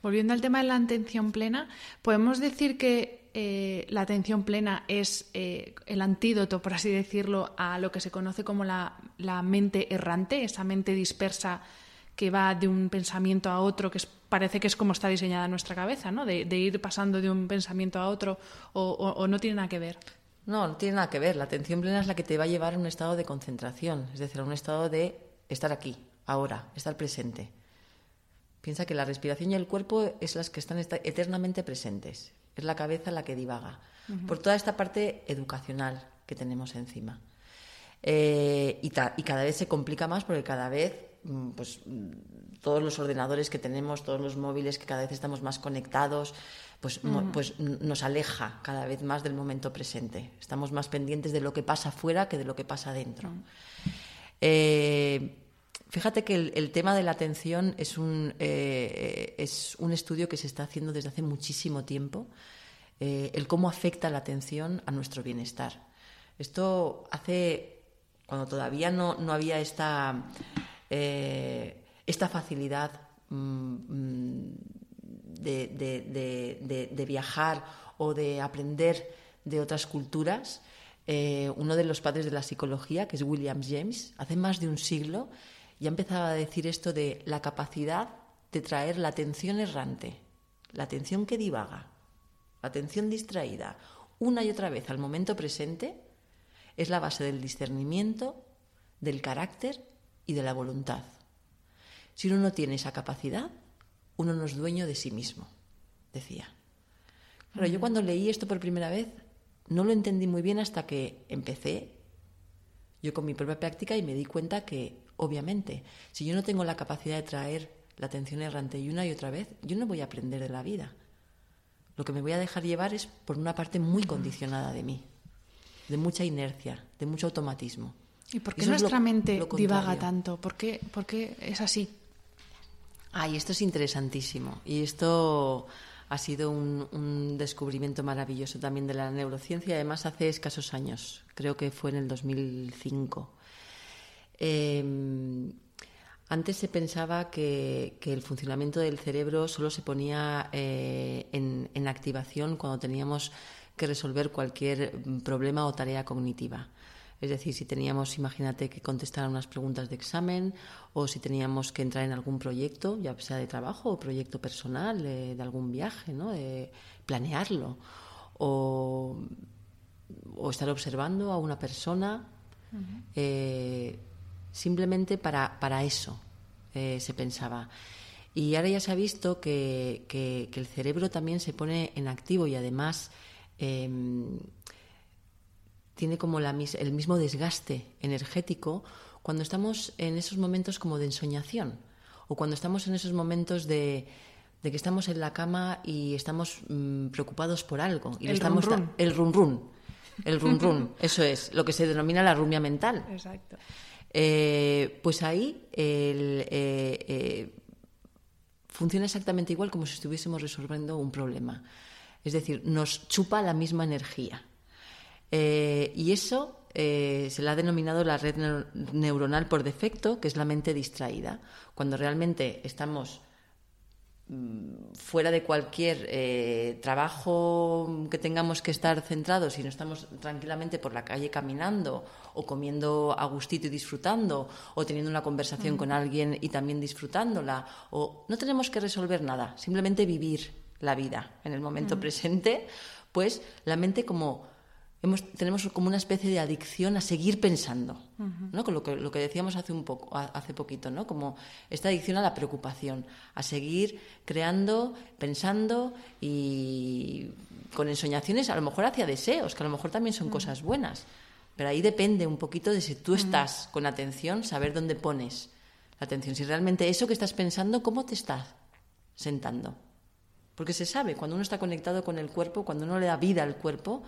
Volviendo al tema de la atención plena, podemos decir que eh, la atención plena es eh, el antídoto, por así decirlo, a lo que se conoce como la, mente errante, esa mente dispersa que va de un pensamiento a otro, que parece que es como está diseñada nuestra cabeza, ¿no? De, ir pasando de un pensamiento a otro, o, no tiene nada que ver. No, no tiene nada que ver. La atención plena es la que te va a llevar a un estado de concentración, es decir, a un estado de estar aquí, ahora, estar presente. Piensa que la respiración y el cuerpo es las que están eternamente presentes. Es la cabeza la que divaga. Por toda esta parte educacional que tenemos encima. Eh, y, cada vez se complica más porque cada vez mm, pues, mm, todos los ordenadores que tenemos, todos los móviles que cada vez estamos más conectados, pues, pues nos aleja cada vez más del momento presente. Estamos más pendientes de lo que pasa afuera que de lo que pasa dentro. Eh, Fíjate que el, tema de la atención es un, eh, es un estudio que se está haciendo desde hace muchísimo tiempo, eh, el cómo afecta la atención a nuestro bienestar. Esto hace, cuando todavía no, había esta, eh, esta facilidad mm, mm, de, viajar o de aprender de otras culturas, uno de los padres de la psicología, que es William James, hace más de un siglo, ya empezaba a decir esto de la capacidad de traer la atención errante, la atención que divaga, la atención distraída, una y otra vez al momento presente, es la base del discernimiento, del carácter y de la voluntad. Si uno no tiene esa capacidad, uno no es dueño de sí mismo, decía. Claro, yo cuando leí esto por primera vez no lo entendí muy bien hasta que empecé yo con mi propia práctica y me di cuenta que obviamente. Si yo no tengo la capacidad de traer la atención errante y una y otra vez, yo no voy a aprender de la vida. Lo que me voy a dejar llevar es por una parte muy condicionada de mí, de mucha inercia, de mucho automatismo. ¿Y por qué nuestra mente divaga tanto? ¿Por qué, ¿Por qué es así? Ay, esto es interesantísimo. Y esto ha sido un, descubrimiento maravilloso también de la neurociencia, además hace escasos años, creo que fue en el 2005. Em, antes se pensaba que, el funcionamiento del cerebro solo se ponía eh, en activación cuando teníamos que resolver cualquier problema o tarea cognitiva. Es decir, si teníamos, imagínate, que contestar unas preguntas de examen o si teníamos que entrar en algún proyecto, ya sea de trabajo o proyecto personal, de, algún viaje, ¿no? de planearlo o, estar observando a una persona, eh, simplemente para, para eso eh, se pensaba. Y ahora ya se ha visto que, que, el cerebro también se pone en activo y además em, tiene como la, el mismo desgaste energético cuando estamos en esos momentos como de ensoñación o cuando estamos en esos momentos de, de que estamos en la cama y estamos mm, preocupados por algo. Y el estamos run, El run run. El run run. Eso es lo que se denomina la rumia mental. Exacto. Eh, pues ahí eh, eh, funciona exactamente igual como si estuviésemos resolviendo un problema. Es decir, nos chupa la misma energía. Eh, y eso eh, se le ha denominado la red neuronal por defecto, que es la mente distraída. Cuando realmente estamos mm, fuera de cualquier eh, trabajo que tengamos que estar centrados y no estamos tranquilamente por la calle caminando o comiendo a gustito y disfrutando o teniendo una conversación mm. con alguien y también disfrutándola o no tenemos que resolver nada, simplemente vivir la vida en el momento mm. presente, pues la mente como tenemos como una especie de adicción a seguir pensando, ¿no? Con lo que, lo que decíamos hace un poco, hace poquito, ¿no? Como esta adicción a la preocupación, a seguir creando, pensando y con ensoñaciones, a lo mejor hacia deseos, que a lo mejor también son cosas buenas. Pero ahí depende un poquito de si tú estás con atención, saber dónde pones la atención. Si realmente eso que estás pensando, ¿cómo te estás sentando? Porque se sabe, cuando uno está conectado con el cuerpo, cuando uno le da vida al cuerpo,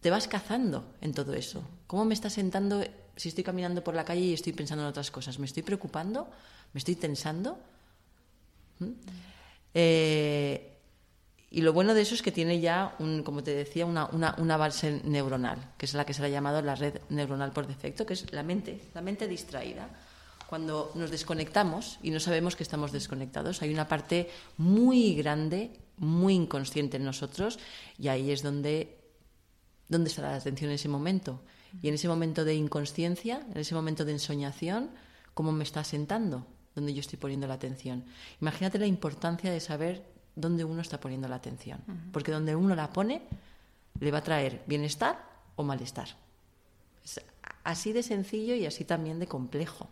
te vas cazando en todo eso. ¿Cómo me está sentando si estoy caminando por la calle y estoy pensando en otras cosas? ¿Me estoy preocupando? ¿Me estoy tensando? ¿Mm? Eh, y lo bueno de eso es que tiene ya, como te decía, una, una, base neuronal, que es la que se le ha llamado la red neuronal por defecto, que es la mente, la mente distraída. Cuando nos desconectamos y no sabemos que estamos desconectados, hay una parte muy grande, muy inconsciente en nosotros, y ahí es donde ¿Dónde estará la atención en ese momento? Y en ese momento de inconsciencia, en ese momento de ensoñación, ¿cómo me está sentando? ¿Dónde yo estoy poniendo la atención? Imagínate la importancia de saber dónde uno está poniendo la atención. Porque donde uno la pone, le va a traer bienestar o malestar. Es así de sencillo y así también de complejo.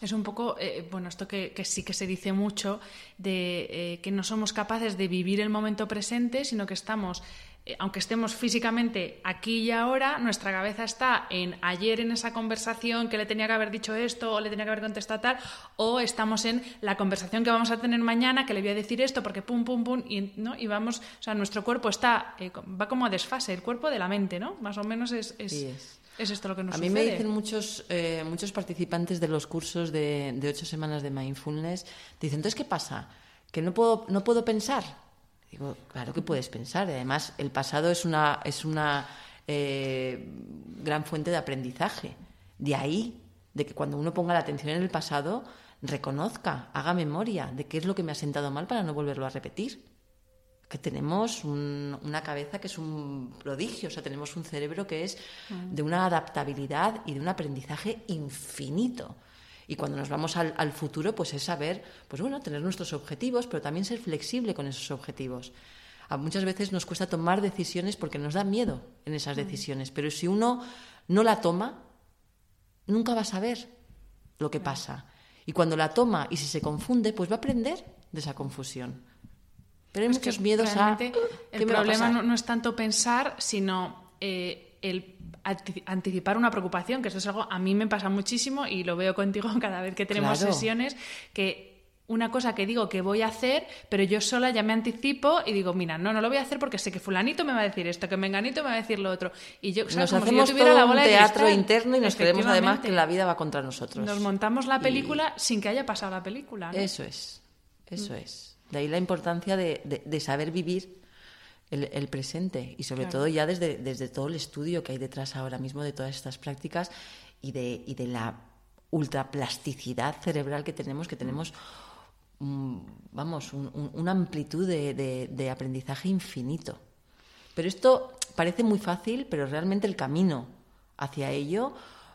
Es un poco, eh, bueno, esto que, sí que se dice mucho, de eh, que no somos capaces de vivir el momento presente, sino que estamos eh, aunque estemos físicamente aquí y ahora, nuestra cabeza está en ayer en esa conversación que le tenía que haber dicho esto o le tenía que haber contestado tal, o estamos en la conversación que vamos a tener mañana que le voy a decir esto porque pum, pum, pum, y, ¿no? y vamos, o sea, nuestro cuerpo está, va como a desfase, el cuerpo de la mente, ¿no? Más o menos es... esto lo que nos A mí me dicen muchos, eh, muchos participantes de los cursos de, de ocho semanas de mindfulness, dicen, entonces, ¿qué pasa? ¿Que no puedo, no puedo pensar? Digo, claro que puedes pensar. Además, el pasado es una, es una eh, gran fuente de aprendizaje. De ahí, de que cuando uno ponga la atención en el pasado, reconozca, haga memoria de qué es lo que me ha sentado mal para no volverlo a repetir. Que tenemos una cabeza que es un prodigio, o sea, tenemos un cerebro que es de una adaptabilidad y de un aprendizaje infinito. Y cuando nos vamos al, futuro, pues es saber, pues bueno, tener nuestros objetivos, pero también ser flexible con esos objetivos. A muchas veces nos cuesta tomar decisiones porque nos da miedo en esas decisiones, pero si uno no la toma, nunca va a saber lo que pasa. Y cuando la toma y si se confunde, pues va a aprender de esa confusión. Pero hay muchos miedos a... El problema no, es tanto pensar, sino eh, el anticipar una preocupación, que eso es algo a mí me pasa muchísimo y lo veo contigo cada vez que tenemos sesiones, que una cosa que digo que voy a hacer, pero yo sola ya me anticipo y digo, mira, no, no lo voy a hacer porque sé que fulanito me va a decir esto, que menganito me va a decir lo otro. Y yo, nos hacemos todo la bola un teatro interno y nos creemos además que la vida va contra nosotros. Nos montamos la película sin que haya pasado la película. Eso es, eso mm. es. De ahí la importancia de, saber vivir el, presente y sobre todo ya desde, desde todo el estudio que hay detrás ahora mismo de todas estas prácticas y de, y de la ultraplasticidad cerebral que tenemos, que tenemos vamos, una amplitud de, aprendizaje infinito. Pero esto parece muy fácil, pero realmente el camino hacia ello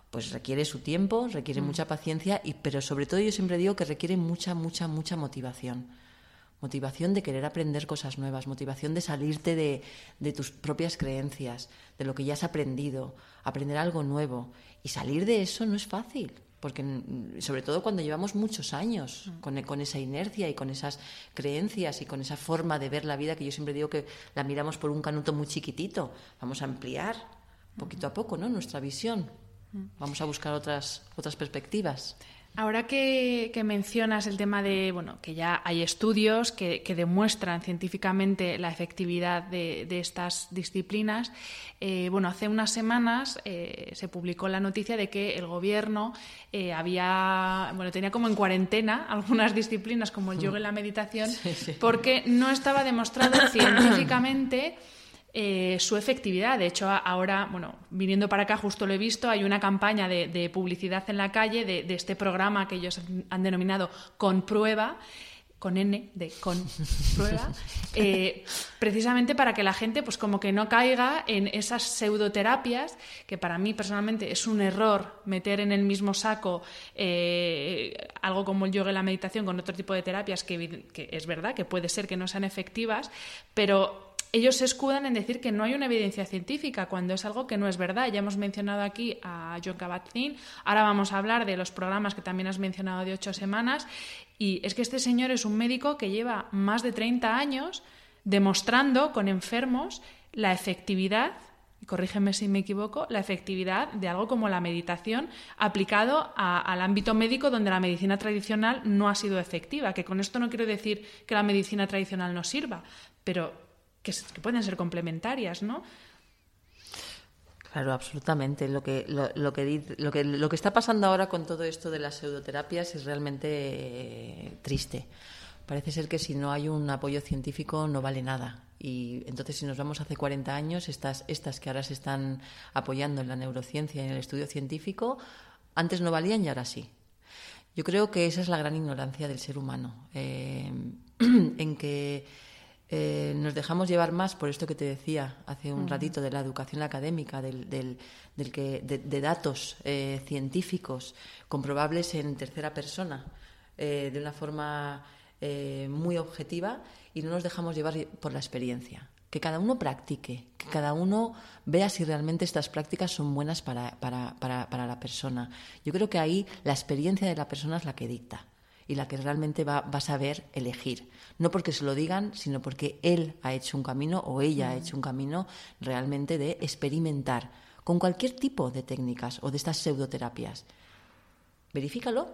pues requiere su tiempo, requiere mm. mucha paciencia, y, pero sobre todo yo siempre digo que requiere mucha, mucha, mucha motivación. Motivación de querer aprender cosas nuevas, motivación de salirte de, de tus propias creencias, de lo que ya has aprendido, aprender algo nuevo. Y salir de eso no es fácil porque sobre todo cuando llevamos muchos años con, con, esa inercia y con esas creencias y con esa forma de ver la vida que yo siempre digo que la miramos por un canuto muy chiquitito, vamos a ampliar poquito a poco ¿no? nuestra visión, vamos a buscar otras, otras perspectivas. Ahora que, mencionas el tema de, bueno, que ya hay estudios que, demuestran científicamente la efectividad de, estas disciplinas, eh, bueno, hace unas semanas eh, se publicó la noticia de que el gobierno eh, había, bueno, tenía como en cuarentena algunas disciplinas como el yoga y la meditación, porque no estaba demostrado científicamente eh, su efectividad. De hecho, ahora, bueno, viniendo para acá justo lo he visto, hay una campaña de, publicidad en la calle de, este programa que ellos han denominado Con Prueba con N de con prueba, eh, precisamente para que la gente pues como que no caiga en esas pseudoterapias, que para mí personalmente es un error meter en el mismo saco eh, algo como el yoga y la meditación con otro tipo de terapias que, que es verdad que puede ser que no sean efectivas, pero ellos se escudan en decir que no hay una evidencia científica cuando es algo que no es verdad. Ya hemos mencionado aquí a John Kabat-Zinn, ahora vamos a hablar de los programas que también has mencionado de ocho semanas, y es que este señor es un médico que lleva más de 30 años demostrando con enfermos la efectividad corrígeme si me equivoco, la efectividad de algo como la meditación aplicado al ámbito médico donde la medicina tradicional no ha sido efectiva. Que con esto no quiero decir que la medicina tradicional no sirva, pero que, pueden ser complementarias, ¿no? Claro, absolutamente. Lo que, lo, que, lo, que, está pasando ahora con todo esto de las pseudoterapias es realmente eh, triste. Parece ser que si no hay un apoyo científico no vale nada. Y entonces, si nos vamos hace 40 años, estas, estas que ahora se están apoyando en la neurociencia y en el estudio científico, antes no valían y ahora sí. Yo creo que esa es la gran ignorancia del ser humano, eh, en que eh, nos dejamos llevar más por esto que te decía hace un ratito de la educación académica, del, del, que, de, datos eh, científicos comprobables en tercera persona eh, de una forma muy objetiva y no nos dejamos llevar por la experiencia. Que cada uno practique, que cada uno vea si realmente estas prácticas son buenas para, para, para, para la persona. Yo creo que ahí la experiencia de la persona es la que dicta y la que realmente va, va a saber elegir. No porque se lo digan, sino porque él ha hecho un camino o ella ha hecho un camino realmente de experimentar con cualquier tipo de técnicas o de estas pseudoterapias. Verifícalo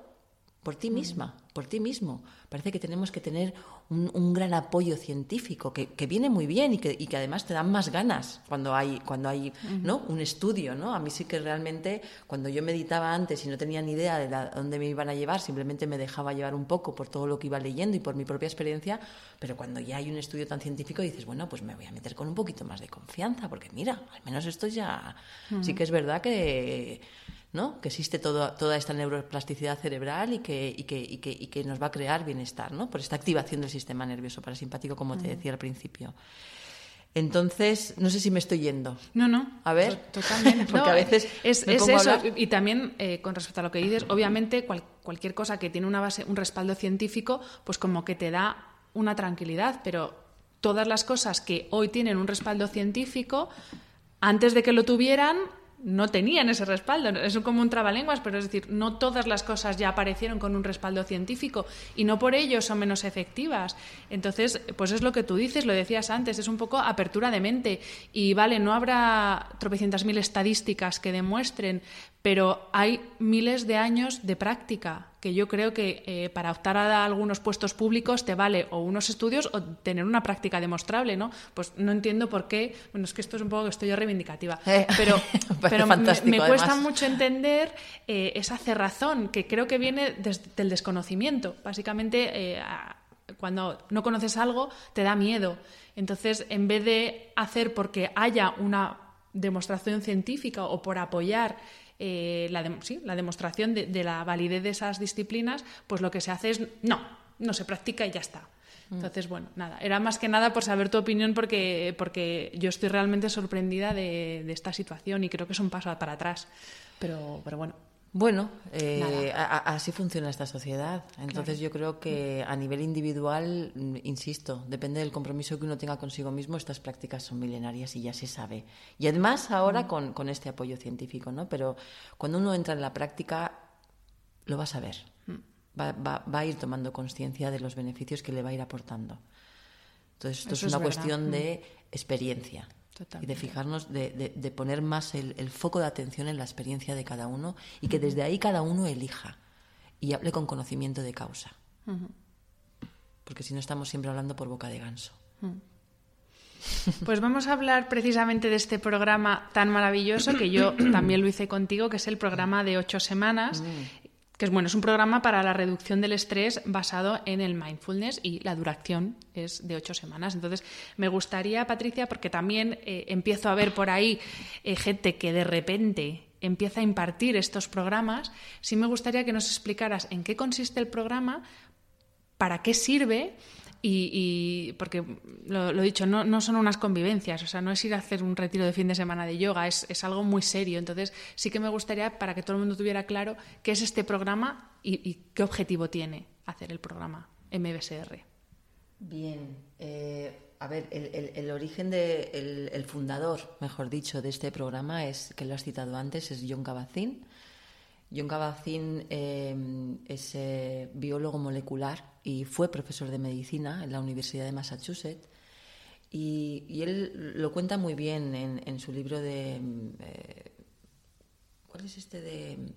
por ti misma, por ti mismo. Parece que tenemos que tener un, gran apoyo científico, que, viene muy bien y que, además te dan más ganas cuando hay, cuando hay ¿no? un estudio. ¿no? A mí sí que realmente, cuando yo meditaba antes y no tenía ni idea de dónde me iban a llevar, simplemente me dejaba llevar un poco por todo lo que iba leyendo y por mi propia experiencia, pero cuando ya hay un estudio tan científico dices, bueno, pues me voy a meter con un poquito más de confianza, porque mira, al menos esto ya... Sí que es verdad que que existe toda esta neuroplasticidad cerebral y que, que, nos va a crear bienestar, ¿no? Por esta activación del sistema nervioso parasimpático, como te decía al principio. Entonces, no sé si me estoy yendo. No, no. A ver. Totalmente. Porque a veces. Es, eso. Y también, eh, con respecto a lo que dices, obviamente, cualquier cosa que tiene una base, un respaldo científico, pues como que te da una tranquilidad. Pero todas las cosas que hoy tienen un respaldo científico, antes de que lo tuvieran, no tenían ese respaldo. Es como un trabalenguas, pero es decir, no todas las cosas ya aparecieron con un respaldo científico y no por ello son menos efectivas. Entonces, pues es lo que tú dices, lo decías antes, es un poco apertura de mente. Y vale, no habrá tropecientas mil estadísticas que demuestren, pero hay miles de años de práctica que yo creo que eh, para optar a algunos puestos públicos te vale o unos estudios o tener una práctica demostrable, ¿no? Pues no entiendo por qué, bueno, es que esto es un poco que estoy yo reivindicativa, Eh, pero, me pero parece me, me fantástico, cuesta mucho entender eh, esa cerrazón que creo que viene des- del desconocimiento. Básicamente, a- cuando no conoces algo, te da miedo. Entonces, en vez de hacer porque haya una demostración científica o por apoyar eh, la, dem- sí, la demostración de, de la validez de esas disciplinas, pues lo que se hace es no, no se practica y ya está. Entonces, bueno, nada, era más que nada por saber tu opinión porque, porque yo estoy realmente sorprendida de, de esta situación y creo que es un paso para atrás. Pero, pero bueno, Bueno, eh, a- así funciona esta sociedad. Entonces yo creo que a nivel individual, mm, insisto, depende del compromiso que uno tenga consigo mismo, estas prácticas son milenarias y ya se sabe. Y además ahora con, con este apoyo científico, ¿no? Pero cuando uno entra en la práctica, lo va a saber. Va, va- va a ir tomando conciencia de los beneficios que le va a ir aportando. Entonces esto Eso es una es cuestión de experiencia. Y de fijarnos, de, de- de poner más el, el foco de atención en la experiencia de cada uno y que desde ahí cada uno elija y hable con conocimiento de causa. Porque si no estamos siempre hablando por boca de ganso. Pues vamos a hablar precisamente de este programa tan maravilloso que yo también lo hice contigo, que es el programa de ocho semanas. Que es bueno, es un programa para la reducción del estrés basado en el mindfulness y la duración es de ocho semanas. Entonces, me gustaría, Patricia, porque también eh, empiezo a ver por ahí eh, gente que de repente empieza a impartir estos programas, sí me gustaría que nos explicaras en qué consiste el programa, para qué sirve y, porque lo, he dicho, no, no son unas convivencias, o sea, no es ir a hacer un retiro de fin de semana de yoga, es, es algo muy serio. Entonces, sí que me gustaría, para que todo el mundo tuviera claro, qué es este programa y, qué objetivo tiene hacer el programa MBSR. Bien, eh, a ver, el, el- origen de el, fundador, mejor dicho, de este programa es que lo has citado antes, es John Kabat-Zinn. John Kabat-Zinn eh, es eh, biólogo molecular y fue profesor de medicina en la Universidad de Massachusetts. Y, y él lo cuenta muy bien en, en su libro de. mm, eh, ¿Cuál es este de.?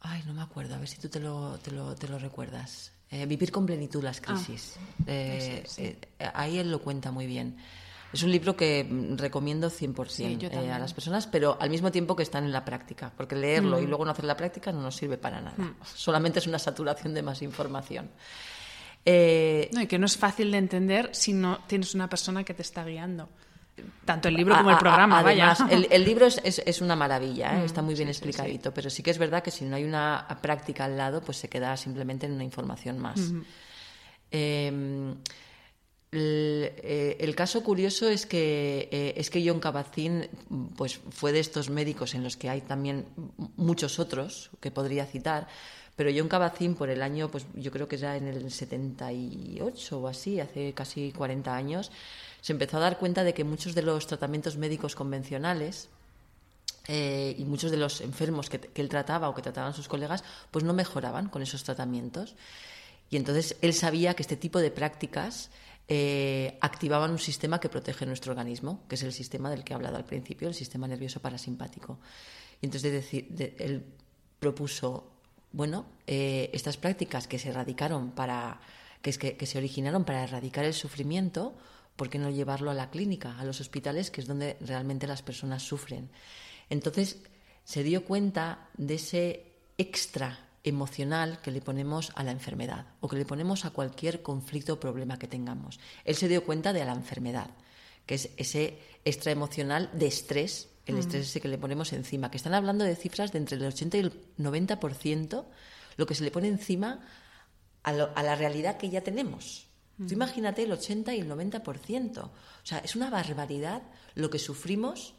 Ay, no me acuerdo, a ver si tú te lo, te lo, te lo recuerdas. Eh, vivir con plenitud las crisis. Eh, eh, ahí él lo cuenta muy bien. Es un libro que mm, recomiendo 100% Sí, eh, a las personas, pero al mismo tiempo que están en la práctica, porque leerlo y luego no hacer la práctica no nos sirve para nada. Solamente es una saturación de más información. Eh, No, y que no es fácil de entender si no tienes una persona que te está guiando. Tanto el libro como A- el programa, además, vaya. El, el libro es, es- es una maravilla, ¿eh? está muy bien Mm, sí, sí, explicadito, pero sí que es verdad que si no hay una práctica al lado, pues se queda simplemente en una información más. Eh, el, eh, el caso curioso es que, eh, es que John Kabat-Zinn pues, fue de estos médicos en los que hay también muchos otros que podría citar, pero John Kabat-Zinn por el año, pues yo creo que ya en el 78 o así, hace casi 40 años, se empezó a dar cuenta de que muchos de los tratamientos médicos convencionales eh, y muchos de los enfermos que, que él trataba o que trataban sus colegas, pues no mejoraban con esos tratamientos. Y entonces él sabía que este tipo de prácticas eh, activaban un sistema que protege nuestro organismo, que es el sistema del que he hablado al principio, el sistema nervioso parasimpático. Y entonces de él propuso, bueno, eh, estas prácticas que se erradicaron para, que, es que se originaron para erradicar el sufrimiento, ¿por qué no llevarlo a la clínica, a los hospitales, que es donde realmente las personas sufren? Entonces se dio cuenta de ese extra emocional que le ponemos a la enfermedad o que le ponemos a cualquier conflicto o problema que tengamos. Él se dio cuenta de la enfermedad, que es ese extra emocional de estrés, el estrés ese que le ponemos encima, que están hablando de cifras de entre el 80 y el 90%, lo que se le pone encima a, lo- a la realidad que ya tenemos. Tú imagínate el 80 y el 90%. O sea, es una barbaridad lo que sufrimos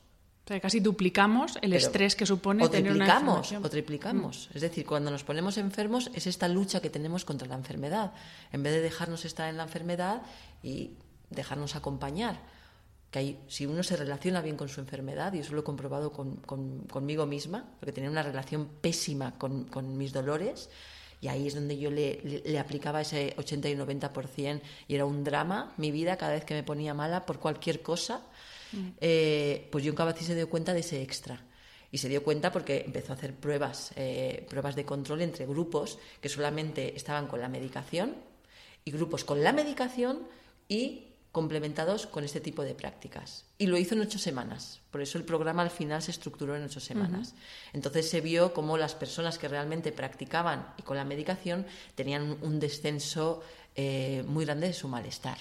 O sea, casi duplicamos el pero- estrés que supone o tener una triplicamos, enfermedad. o triplicamos. Es decir, cuando nos ponemos enfermos es esta lucha que tenemos contra la enfermedad. En vez de dejarnos estar en la enfermedad y dejarnos acompañar. Que hay, si uno se relaciona bien con su enfermedad, y eso lo he comprobado con- con- conmigo misma, porque tenía una relación pésima con, con mis dolores, y ahí es donde yo le, le- le aplicaba ese 80 y 90%, y era un drama mi vida cada vez que me ponía mala por cualquier cosa, eh, pues John Kabat-Zinn se dio cuenta de ese extra. Y se dio cuenta porque empezó a hacer pruebas, eh, pruebas de control entre grupos que solamente estaban con la medicación y grupos con la medicación y complementados con este tipo de prácticas. Y lo hizo en ocho semanas. Por eso el programa al final se estructuró en ocho semanas. Entonces se vio cómo las personas que realmente practicaban y con la medicación tenían un descenso eh, muy grande de su malestar.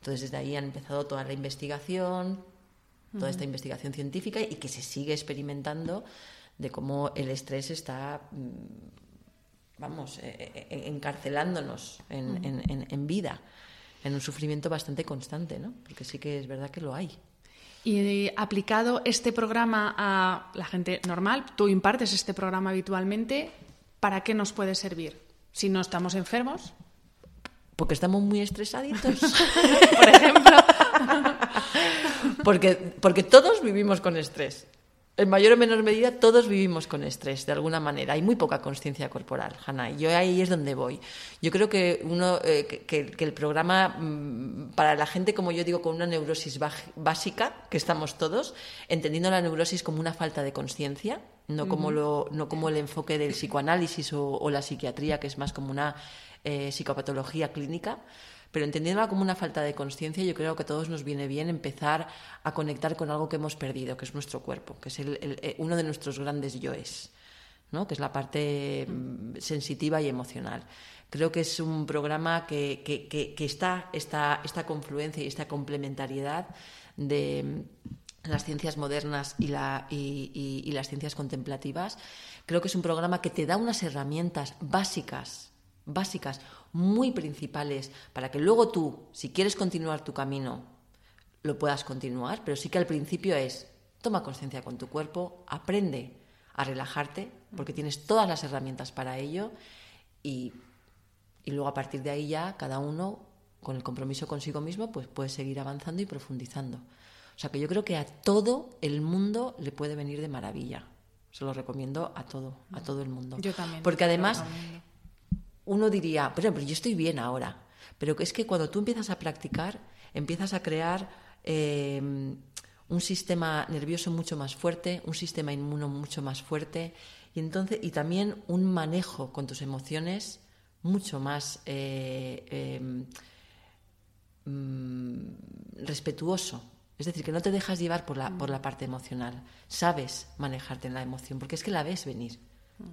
Entonces desde ahí han empezado toda la investigación, toda esta investigación científica y que se sigue experimentando de cómo el estrés está, mm, vamos, eh, eh, encarcelándonos en, vida, en un sufrimiento bastante constante, ¿no? Porque sí que es verdad que lo hay. Y aplicado este programa a la gente normal, tú impartes este programa habitualmente, ¿para qué nos puede servir? Si no estamos enfermos. Porque estamos muy estresaditos. Por ejemplo. porque, porque todos vivimos con estrés. En mayor o menor medida, todos vivimos con estrés, de alguna manera. Hay muy poca conciencia corporal, Hanna. Y yo ahí es donde voy. Yo creo que, uno, eh, que, el programa, mm, para la gente, como yo digo, con una neurosis básica, que estamos todos, entendiendo la neurosis como una falta de conciencia, no, como lo, no como el enfoque del psicoanálisis o, la psiquiatría, que es más como una eh, psicopatología clínica, pero entendiéndola como una falta de conciencia, yo creo que a todos nos viene bien empezar a conectar con algo que hemos perdido, que es nuestro cuerpo, que es eh, uno de nuestros grandes yoes, ¿no? que es la parte mm, sensitiva y emocional. Creo que es un programa que, que, está esta, esta confluencia y esta complementariedad de las ciencias modernas y, la, y, las ciencias contemplativas. Creo que es un programa que te da unas herramientas básicas, básicas, muy principales para que luego tú, si quieres continuar tu camino, lo puedas continuar, pero sí que al principio es, toma conciencia con tu cuerpo, aprende a relajarte, porque tienes todas las herramientas para ello, y, luego a partir de ahí ya cada uno, con el compromiso consigo mismo, pues puede seguir avanzando y profundizando. O sea que yo creo que a todo el mundo le puede venir de maravilla. Se lo recomiendo a todo, a todo el mundo. Yo también. Porque además uno diría, pero, yo estoy bien ahora. Pero es que cuando tú empiezas a practicar, empiezas a crear em, un sistema nervioso mucho más fuerte, un sistema inmuno mucho más fuerte y, entonces, y también un manejo con tus emociones mucho más eh, em, mm, respetuoso. Es decir, que no te dejas llevar por la, por la parte emocional. Sabes manejarte en la emoción, porque es que la ves venir.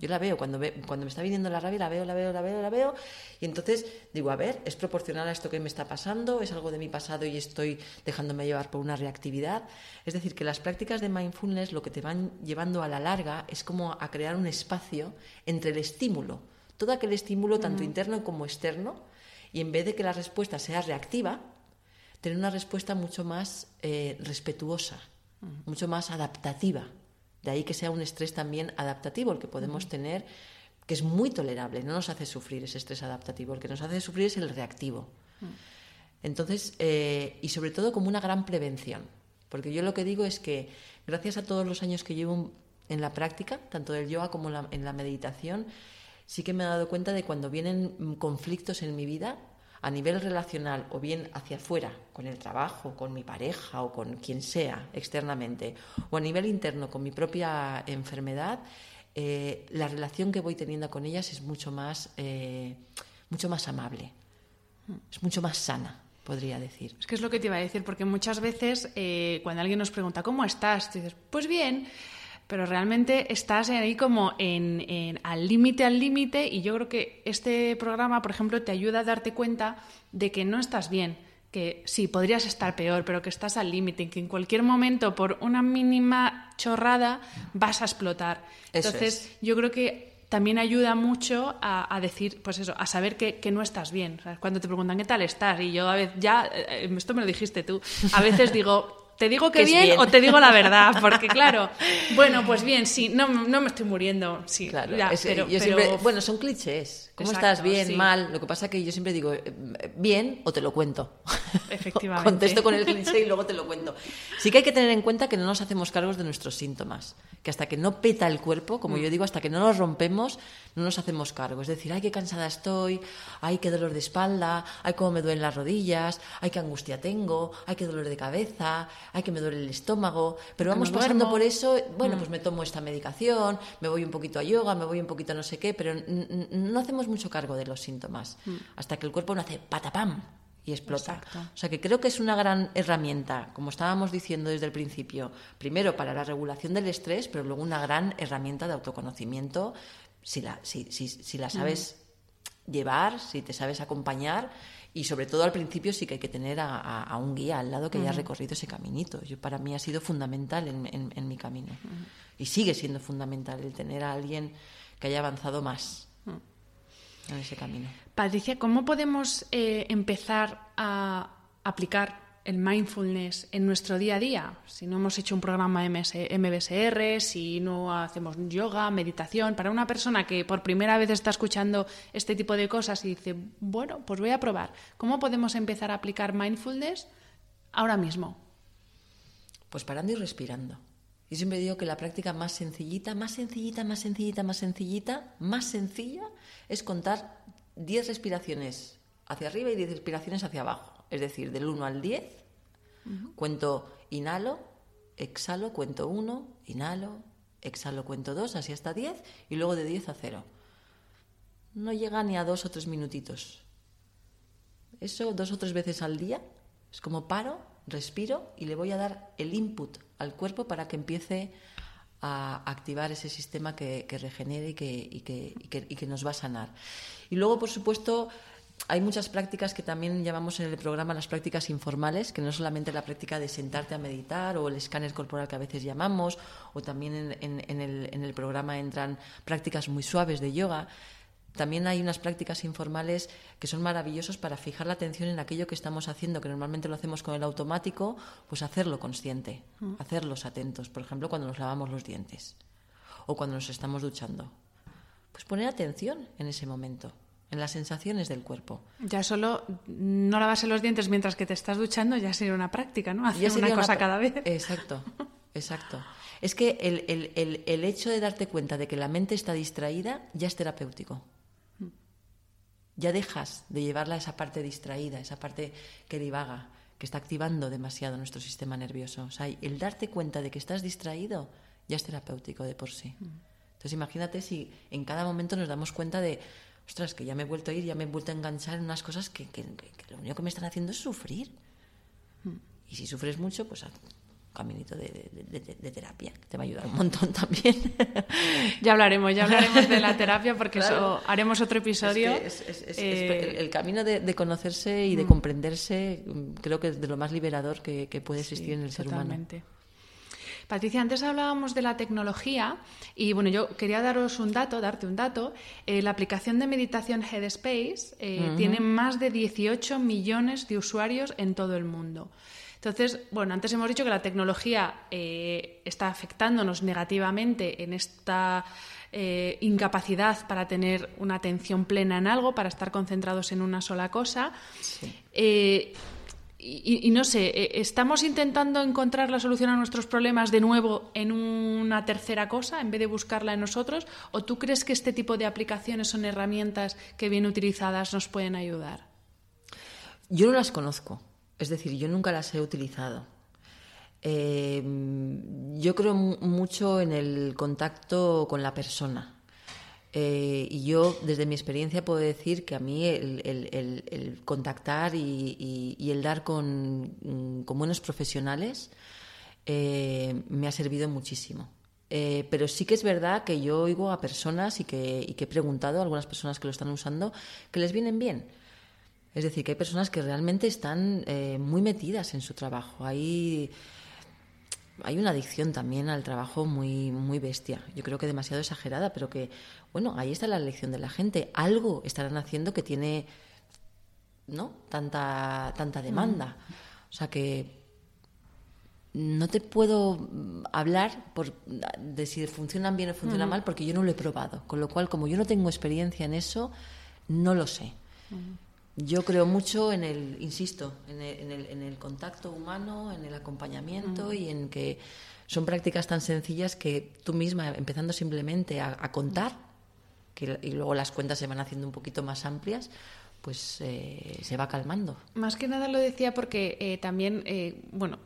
Yo la veo, cuando, cuando me está viniendo la rabia, la veo, la veo, la veo, la veo, y entonces digo, a ver, ¿es proporcional a esto que me está pasando? ¿Es algo de mi pasado y estoy dejándome llevar por una reactividad? Es decir, que las prácticas de mindfulness lo que te van llevando a la larga es como a crear un espacio entre el estímulo, todo aquel estímulo, tanto interno como externo, y en vez de que la respuesta sea reactiva, tener una respuesta mucho más eh, respetuosa, mucho más adaptativa. De ahí que sea un estrés también adaptativo el que podemos tener, que es muy tolerable, no nos hace sufrir ese estrés adaptativo, el que nos hace sufrir es el reactivo. Entonces, eh, y sobre todo como una gran prevención, porque yo lo que digo es que gracias a todos los años que llevo en la práctica, tanto del yoga como en la meditación, sí que me he dado cuenta de cuando vienen conflictos en mi vida, a nivel relacional o bien hacia afuera, con el trabajo, con mi pareja o con quien sea externamente, o a nivel interno con mi propia enfermedad, eh, la relación que voy teniendo con ellas es mucho más, eh, mucho más amable, es mucho más sana podría decir. Es que es lo que te iba a decir, porque muchas veces eh, cuando alguien nos pregunta, ¿cómo estás? dices, pues bien, pero realmente estás ahí como en, al límite, al límite, y yo creo que este programa, por ejemplo, te ayuda a darte cuenta de que no estás bien, que sí, podrías estar peor, pero que estás al límite, que en cualquier momento, por una mínima chorrada, vas a explotar. Entonces, yo creo que también ayuda mucho a, decir, pues eso, a saber que, no estás bien. cuando te preguntan qué tal estás, y yo a veces, ya, eh, esto me lo dijiste tú, a veces digo, ¿Te digo que, bien, o te digo la verdad? Porque claro, bueno, pues bien, sí, no, no me estoy muriendo, sí. Claro, pero, bueno, son clichés. ¿Cómo estás? Bien, mal. Lo que pasa es que yo siempre digo, eh, bien o te lo cuento. Efectivamente. Contesto con el cliché y luego te lo cuento. Sí que hay que tener en cuenta que no nos hacemos cargos de nuestros síntomas. Que hasta que no peta el cuerpo, como mm. yo digo, hasta que no nos rompemos, no nos hacemos cargo. Es decir, ay, qué cansada estoy, ay, qué dolor de espalda, ay, cómo me duelen las rodillas, ay, qué angustia tengo, ay, qué dolor de cabeza, ay, que me duele el estómago, pero vamos pasando por eso, bueno, Mm. pues me tomo esta medicación, me voy un poquito a yoga, me voy un poquito a no sé qué, pero no hacemos mucho cargo de los síntomas, hasta que el cuerpo no hace patapam y explota. Exacto. O sea que creo que es una gran herramienta, como estábamos diciendo desde el principio, primero para la regulación del estrés, pero luego una gran herramienta de autoconocimiento si la, si, si- si la sabes llevar, si te sabes acompañar y sobre todo al principio sí que hay que tener a, a- a un guía al lado que haya recorrido ese caminito. Yo, para mí ha sido fundamental en, en- en mi camino y sigue siendo fundamental el tener a alguien que haya avanzado más en ese camino. Patricia, ¿cómo podemos eh, empezar a aplicar el mindfulness en nuestro día a día? Si no hemos hecho un programa MS MBSR, si no hacemos yoga, meditación, para una persona que por primera vez está escuchando este tipo de cosas y dice, bueno, pues voy a probar, ¿cómo podemos empezar a aplicar mindfulness ahora mismo? Pues parando y respirando. Yo siempre digo que la práctica más sencillita, más sencillita, más sencillita, más sencillita, más sencilla es contar 10 respiraciones hacia arriba y 10 respiraciones hacia abajo. Es decir, del 1 al 10, cuento inhalo, exhalo, cuento 1, inhalo, exhalo, cuento 2, así hasta 10, y luego de 10 a 0. No llega ni a dos o tres minutitos. Eso dos o tres veces al día es como paro, respiro y le voy a dar el input al cuerpo para que empiece a activar ese sistema que, regenere y que, y, que, y que- y que nos va a sanar. Y luego, por supuesto, hay muchas prácticas que también llamamos en el programa las prácticas informales, que no solamente la práctica de sentarte a meditar o el escáner corporal que a veces llamamos, o también en, en- en el, en el programa entran prácticas muy suaves de yoga. También hay unas prácticas informales que son maravillosas para fijar la atención en aquello que estamos haciendo, que normalmente lo hacemos con el automático, pues hacerlo consciente, hacerlos atentos. Por ejemplo, cuando nos lavamos los dientes o cuando nos estamos duchando. Pues poner atención en ese momento, en las sensaciones del cuerpo. Ya solo no lavarse los dientes mientras que te estás duchando ya sería una práctica, ¿no? Hacer Ya una cosa cada vez. Exacto, exacto. Es que el, el- el- el hecho de darte cuenta de que la mente está distraída ya es terapéutico. Ya dejas de llevarla a esa parte distraída, esa parte que divaga, que está activando demasiado nuestro sistema nervioso. O sea, el darte cuenta de que estás distraído ya es terapéutico de por sí. Entonces imagínate si en cada momento nos damos cuenta de, ostras, que ya me he vuelto a ir, ya me he vuelto a enganchar en unas cosas que, que- que- que lo único que me están haciendo es sufrir. Y si sufres mucho, pues caminito de, de- de- de terapia, que te va a ayudar un montón también. Ya hablaremos, ya hablaremos de la terapia porque Claro. eso haremos otro episodio. Es que es- es- Eh, el, el camino de, conocerse y de comprenderse mm, creo que es de lo más liberador que, que puede existir Sí, en el ser humano. totalmente. Patricia, antes hablábamos de la tecnología y bueno, yo quería daros un dato, darte un dato. Eh, la aplicación de meditación Headspace eh, tiene más de 18 millones de usuarios en todo el mundo. Entonces, bueno, antes hemos dicho que la tecnología eh, está afectándonos negativamente en esta eh, incapacidad para tener una atención plena en algo, para estar concentrados en una sola cosa. Eh, y, y no sé, ¿estamos intentando encontrar la solución a nuestros problemas de nuevo en una tercera cosa en vez de buscarla en nosotros? ¿O tú crees que este tipo de aplicaciones son herramientas que bien utilizadas nos pueden ayudar? Yo no las conozco, es decir, yo nunca las he utilizado. Eh, yo creo mu- mucho en el contacto con la persona. Eh, y yo, desde mi experiencia, puedo decir que a mí el, contactar y, el dar con, mm, buenos profesionales eh, me ha servido muchísimo. Pero sí que es verdad que yo oigo a personas y que, y que he preguntado a algunas personas que lo están usando que les vienen bien. Es decir, que hay personas que realmente están eh, muy metidas en su trabajo. Hay, hay una adicción también al trabajo muy, muy bestia. Yo creo que demasiado exagerada, pero que, bueno, ahí está la elección de la gente. Algo estarán haciendo que tiene, ¿no? Tanta, tanta demanda. O sea que no te puedo mm, hablar por, de si funcionan bien o funcionan mal porque yo no lo he probado. Con lo cual, como yo no tengo experiencia en eso, no lo sé. Yo creo mucho en el, insisto, en el, en el- en el contacto humano, en el acompañamiento y en que son prácticas tan sencillas que tú misma, empezando simplemente a, a contar, que, y luego las cuentas se van haciendo un poquito más amplias, pues eh, se va calmando. Más que nada lo decía porque eh, también, eh, bueno,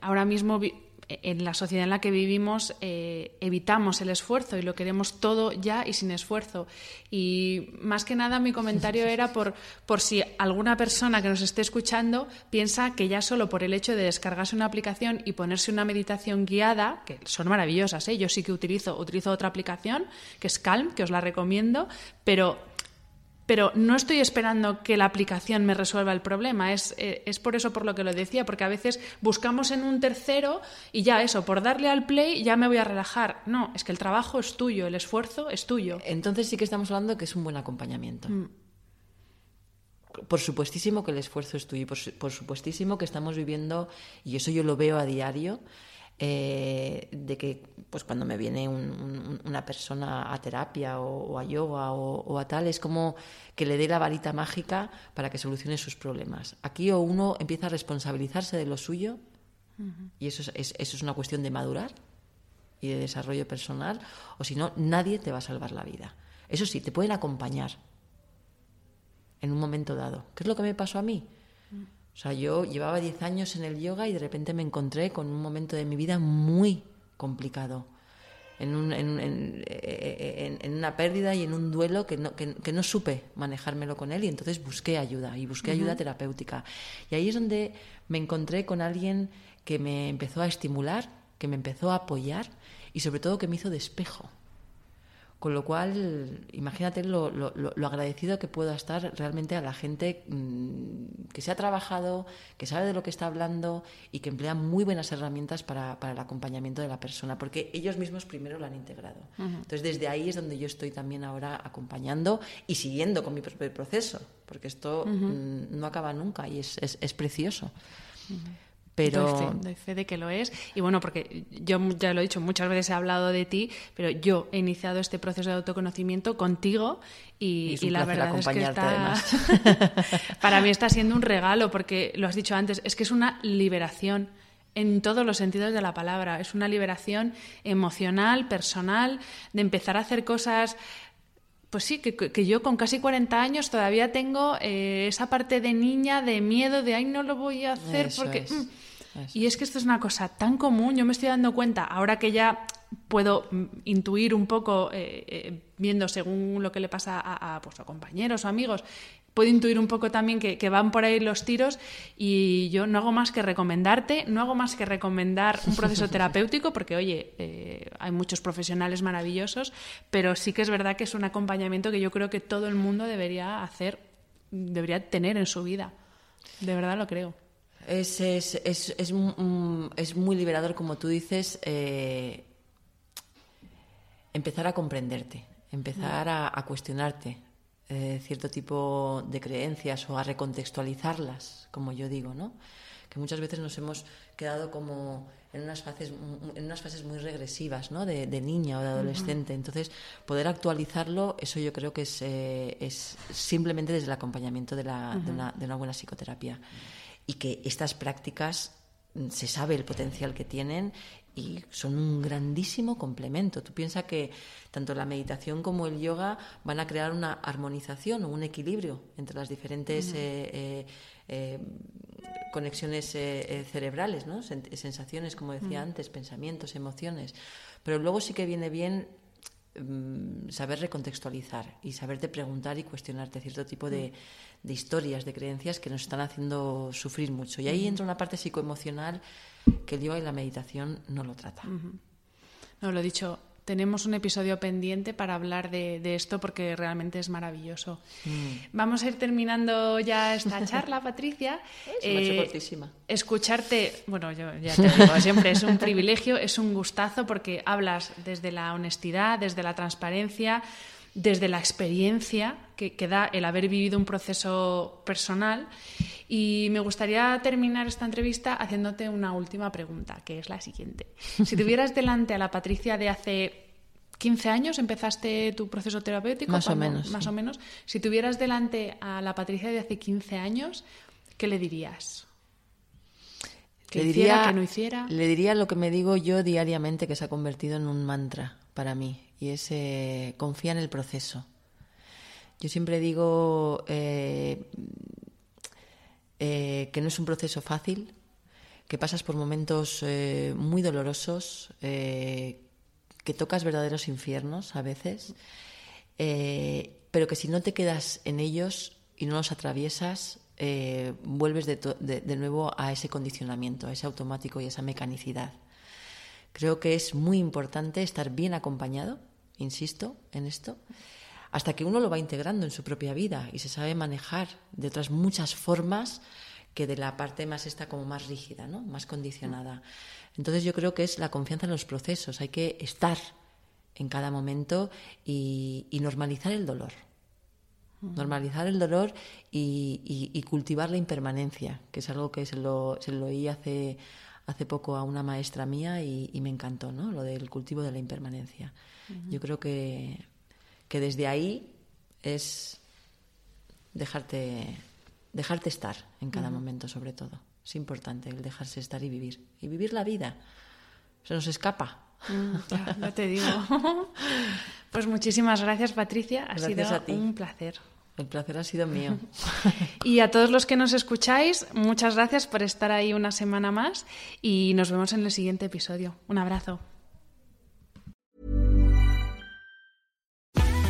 ahora mismo en la sociedad en la que vivimos evitamos el esfuerzo y lo queremos todo ya y sin esfuerzo. Y más que nada mi comentario era por, por si alguna persona que nos esté escuchando piensa que ya solo por el hecho de descargarse una aplicación y ponerse una meditación guiada, que son maravillosas, yo sí que utilizo, utilizo otra aplicación que es Calm, que os la recomiendo, pero pero no estoy esperando que la aplicación me resuelva el problema. Es, eh, es, por eso por lo que lo decía, porque a veces buscamos en un tercero y ya eso, por darle al play ya me voy a relajar. No, es que el trabajo es tuyo, el esfuerzo es tuyo. Entonces sí que estamos hablando de que es un buen acompañamiento. Mm. Por supuestísimo que el esfuerzo es tuyo, por, por supuestísimo que estamos viviendo, y eso yo lo veo a diario, eh, de que pues cuando me viene una persona a terapia o, a yoga o, a tal, es como que le dé la varita mágica para que solucione sus problemas. Aquí o uno empieza a responsabilizarse de lo suyo, y eso es, eso es una cuestión de madurar y de desarrollo personal, o si no, nadie te va a salvar la vida. Eso sí, te pueden acompañar en un momento dado. ¿Qué es lo que me pasó a mí? O sea, yo llevaba 10 años en el yoga y de repente me encontré con un momento de mi vida muy complicado. En, una pérdida y en un duelo que no, que, no, supe manejármelo con él y entonces busqué ayuda y busqué ayuda terapéutica. Y ahí es donde me encontré con alguien que me empezó a estimular, que me empezó a apoyar y sobre todo que me hizo despejo. Con lo cual, imagínate lo, lo, agradecido que puedo estar realmente a la gente mm, que se ha trabajado, que sabe de lo que está hablando y que emplea muy buenas herramientas para, el acompañamiento de la persona, porque ellos mismos primero lo han integrado. Entonces, desde ahí es donde yo estoy también ahora acompañando y siguiendo con mi propio proceso, porque esto mm, no acaba nunca y es, es, es precioso. Pero... Doy fe, de que lo es. Y bueno, porque yo ya lo he dicho, muchas veces he hablado de ti, pero yo he iniciado este proceso de autoconocimiento contigo y, la verdad es que está... para mí está siendo un regalo, porque lo has dicho antes, es que es una liberación en todos los sentidos de la palabra. Es una liberación emocional, personal, de empezar a hacer cosas pues sí, que, yo con casi 40 años todavía tengo eh, esa parte de niña, de miedo, de ay, no lo voy a hacer porque... Mm, y es que esto es una cosa tan común, yo me estoy dando cuenta, ahora que ya puedo mm, intuir un poco, eh, eh, viendo según lo que le pasa a, pues, a, compañeros o amigos, puedo intuir un poco también que, van por ahí los tiros y yo no hago más que recomendarte, no hago más que recomendar un proceso terapéutico, porque oye, eh, hay muchos profesionales maravillosos, pero sí que es verdad que es un acompañamiento que yo creo que todo el mundo debería hacer, debería tener en su vida. De verdad lo creo. Es, es, es, es, muy liberador, como tú dices, eh, empezar a comprenderte, empezar a, cuestionarte eh, cierto tipo de creencias o a recontextualizarlas, como yo digo, ¿no? Que muchas veces nos hemos quedado como en unas fases, en unas fases muy regresivas, ¿no? De, niña o de adolescente. Entonces, poder actualizarlo, eso yo creo que es, eh, es simplemente desde el acompañamiento de, la, de, una, de una buena psicoterapia y que estas prácticas mm, se sabe el potencial que tienen y son un grandísimo complemento. Tú piensas que tanto la meditación como el yoga van a crear una armonización o un equilibrio entre las diferentes eh, eh, eh, conexiones cerebrales, ¿no? sensaciones, como decía antes, pensamientos, emociones. Pero luego sí que viene bien mm, saber recontextualizar y saberte preguntar y cuestionarte cierto tipo de, de historias, de creencias que nos están haciendo sufrir mucho. Y ahí entra una parte psicoemocional que el yoga y la meditación no lo trata. No, lo he dicho, tenemos un episodio pendiente para hablar de, esto porque realmente es maravilloso. Mm. Vamos a ir terminando ya esta charla, Patricia. Es eh, cortísima. Escucharte, bueno, yo ya te digo, siempre es un privilegio, es un gustazo porque hablas desde la honestidad, desde la transparencia desde la experiencia que, da el haber vivido un proceso personal. Y me gustaría terminar esta entrevista haciéndote una última pregunta, que es la siguiente. Si tuvieras delante a la Patricia de hace 15 años, empezaste tu proceso terapéutico. Más o menos. Más o menos. Si tuvieras delante a la Patricia de hace 15 años, ¿qué le dirías? ¿Que le diría, que no hiciera? Le diría lo que me digo yo diariamente, que se ha convertido en un mantra para mí y es confía en el proceso. Yo siempre digo eh, eh, que no es un proceso fácil, que pasas por momentos eh, muy dolorosos, que tocas verdaderos infiernos a veces, pero que si no te quedas en ellos y no los atraviesas, vuelves de nuevo a ese condicionamiento, a ese automático y a esa mecanicidad. Creo que es muy importante estar bien acompañado, insisto en esto, hasta que uno lo va integrando en su propia vida y se sabe manejar de otras muchas formas que de la parte más esta como más rígida, ¿no? más condicionada. Entonces yo creo que es la confianza en los procesos, hay que estar en cada momento y, normalizar el dolor. Normalizar el dolor y, cultivar la impermanencia, que es algo que se lo, se lo oí hace, hace poco a una maestra mía y, me encantó, ¿no? Lo del cultivo de la impermanencia. Yo creo que, que desde ahí es dejarte, dejarte estar en cada momento, sobre todo. Es importante el dejarse estar y vivir. Y vivir la vida. Se nos escapa. Mm, ya, te digo. pues muchísimas gracias, Patricia. Ha sido un placer. El placer ha sido mío. y a todos los que nos escucháis, muchas gracias por estar ahí una semana más y nos vemos en el siguiente episodio. Un abrazo.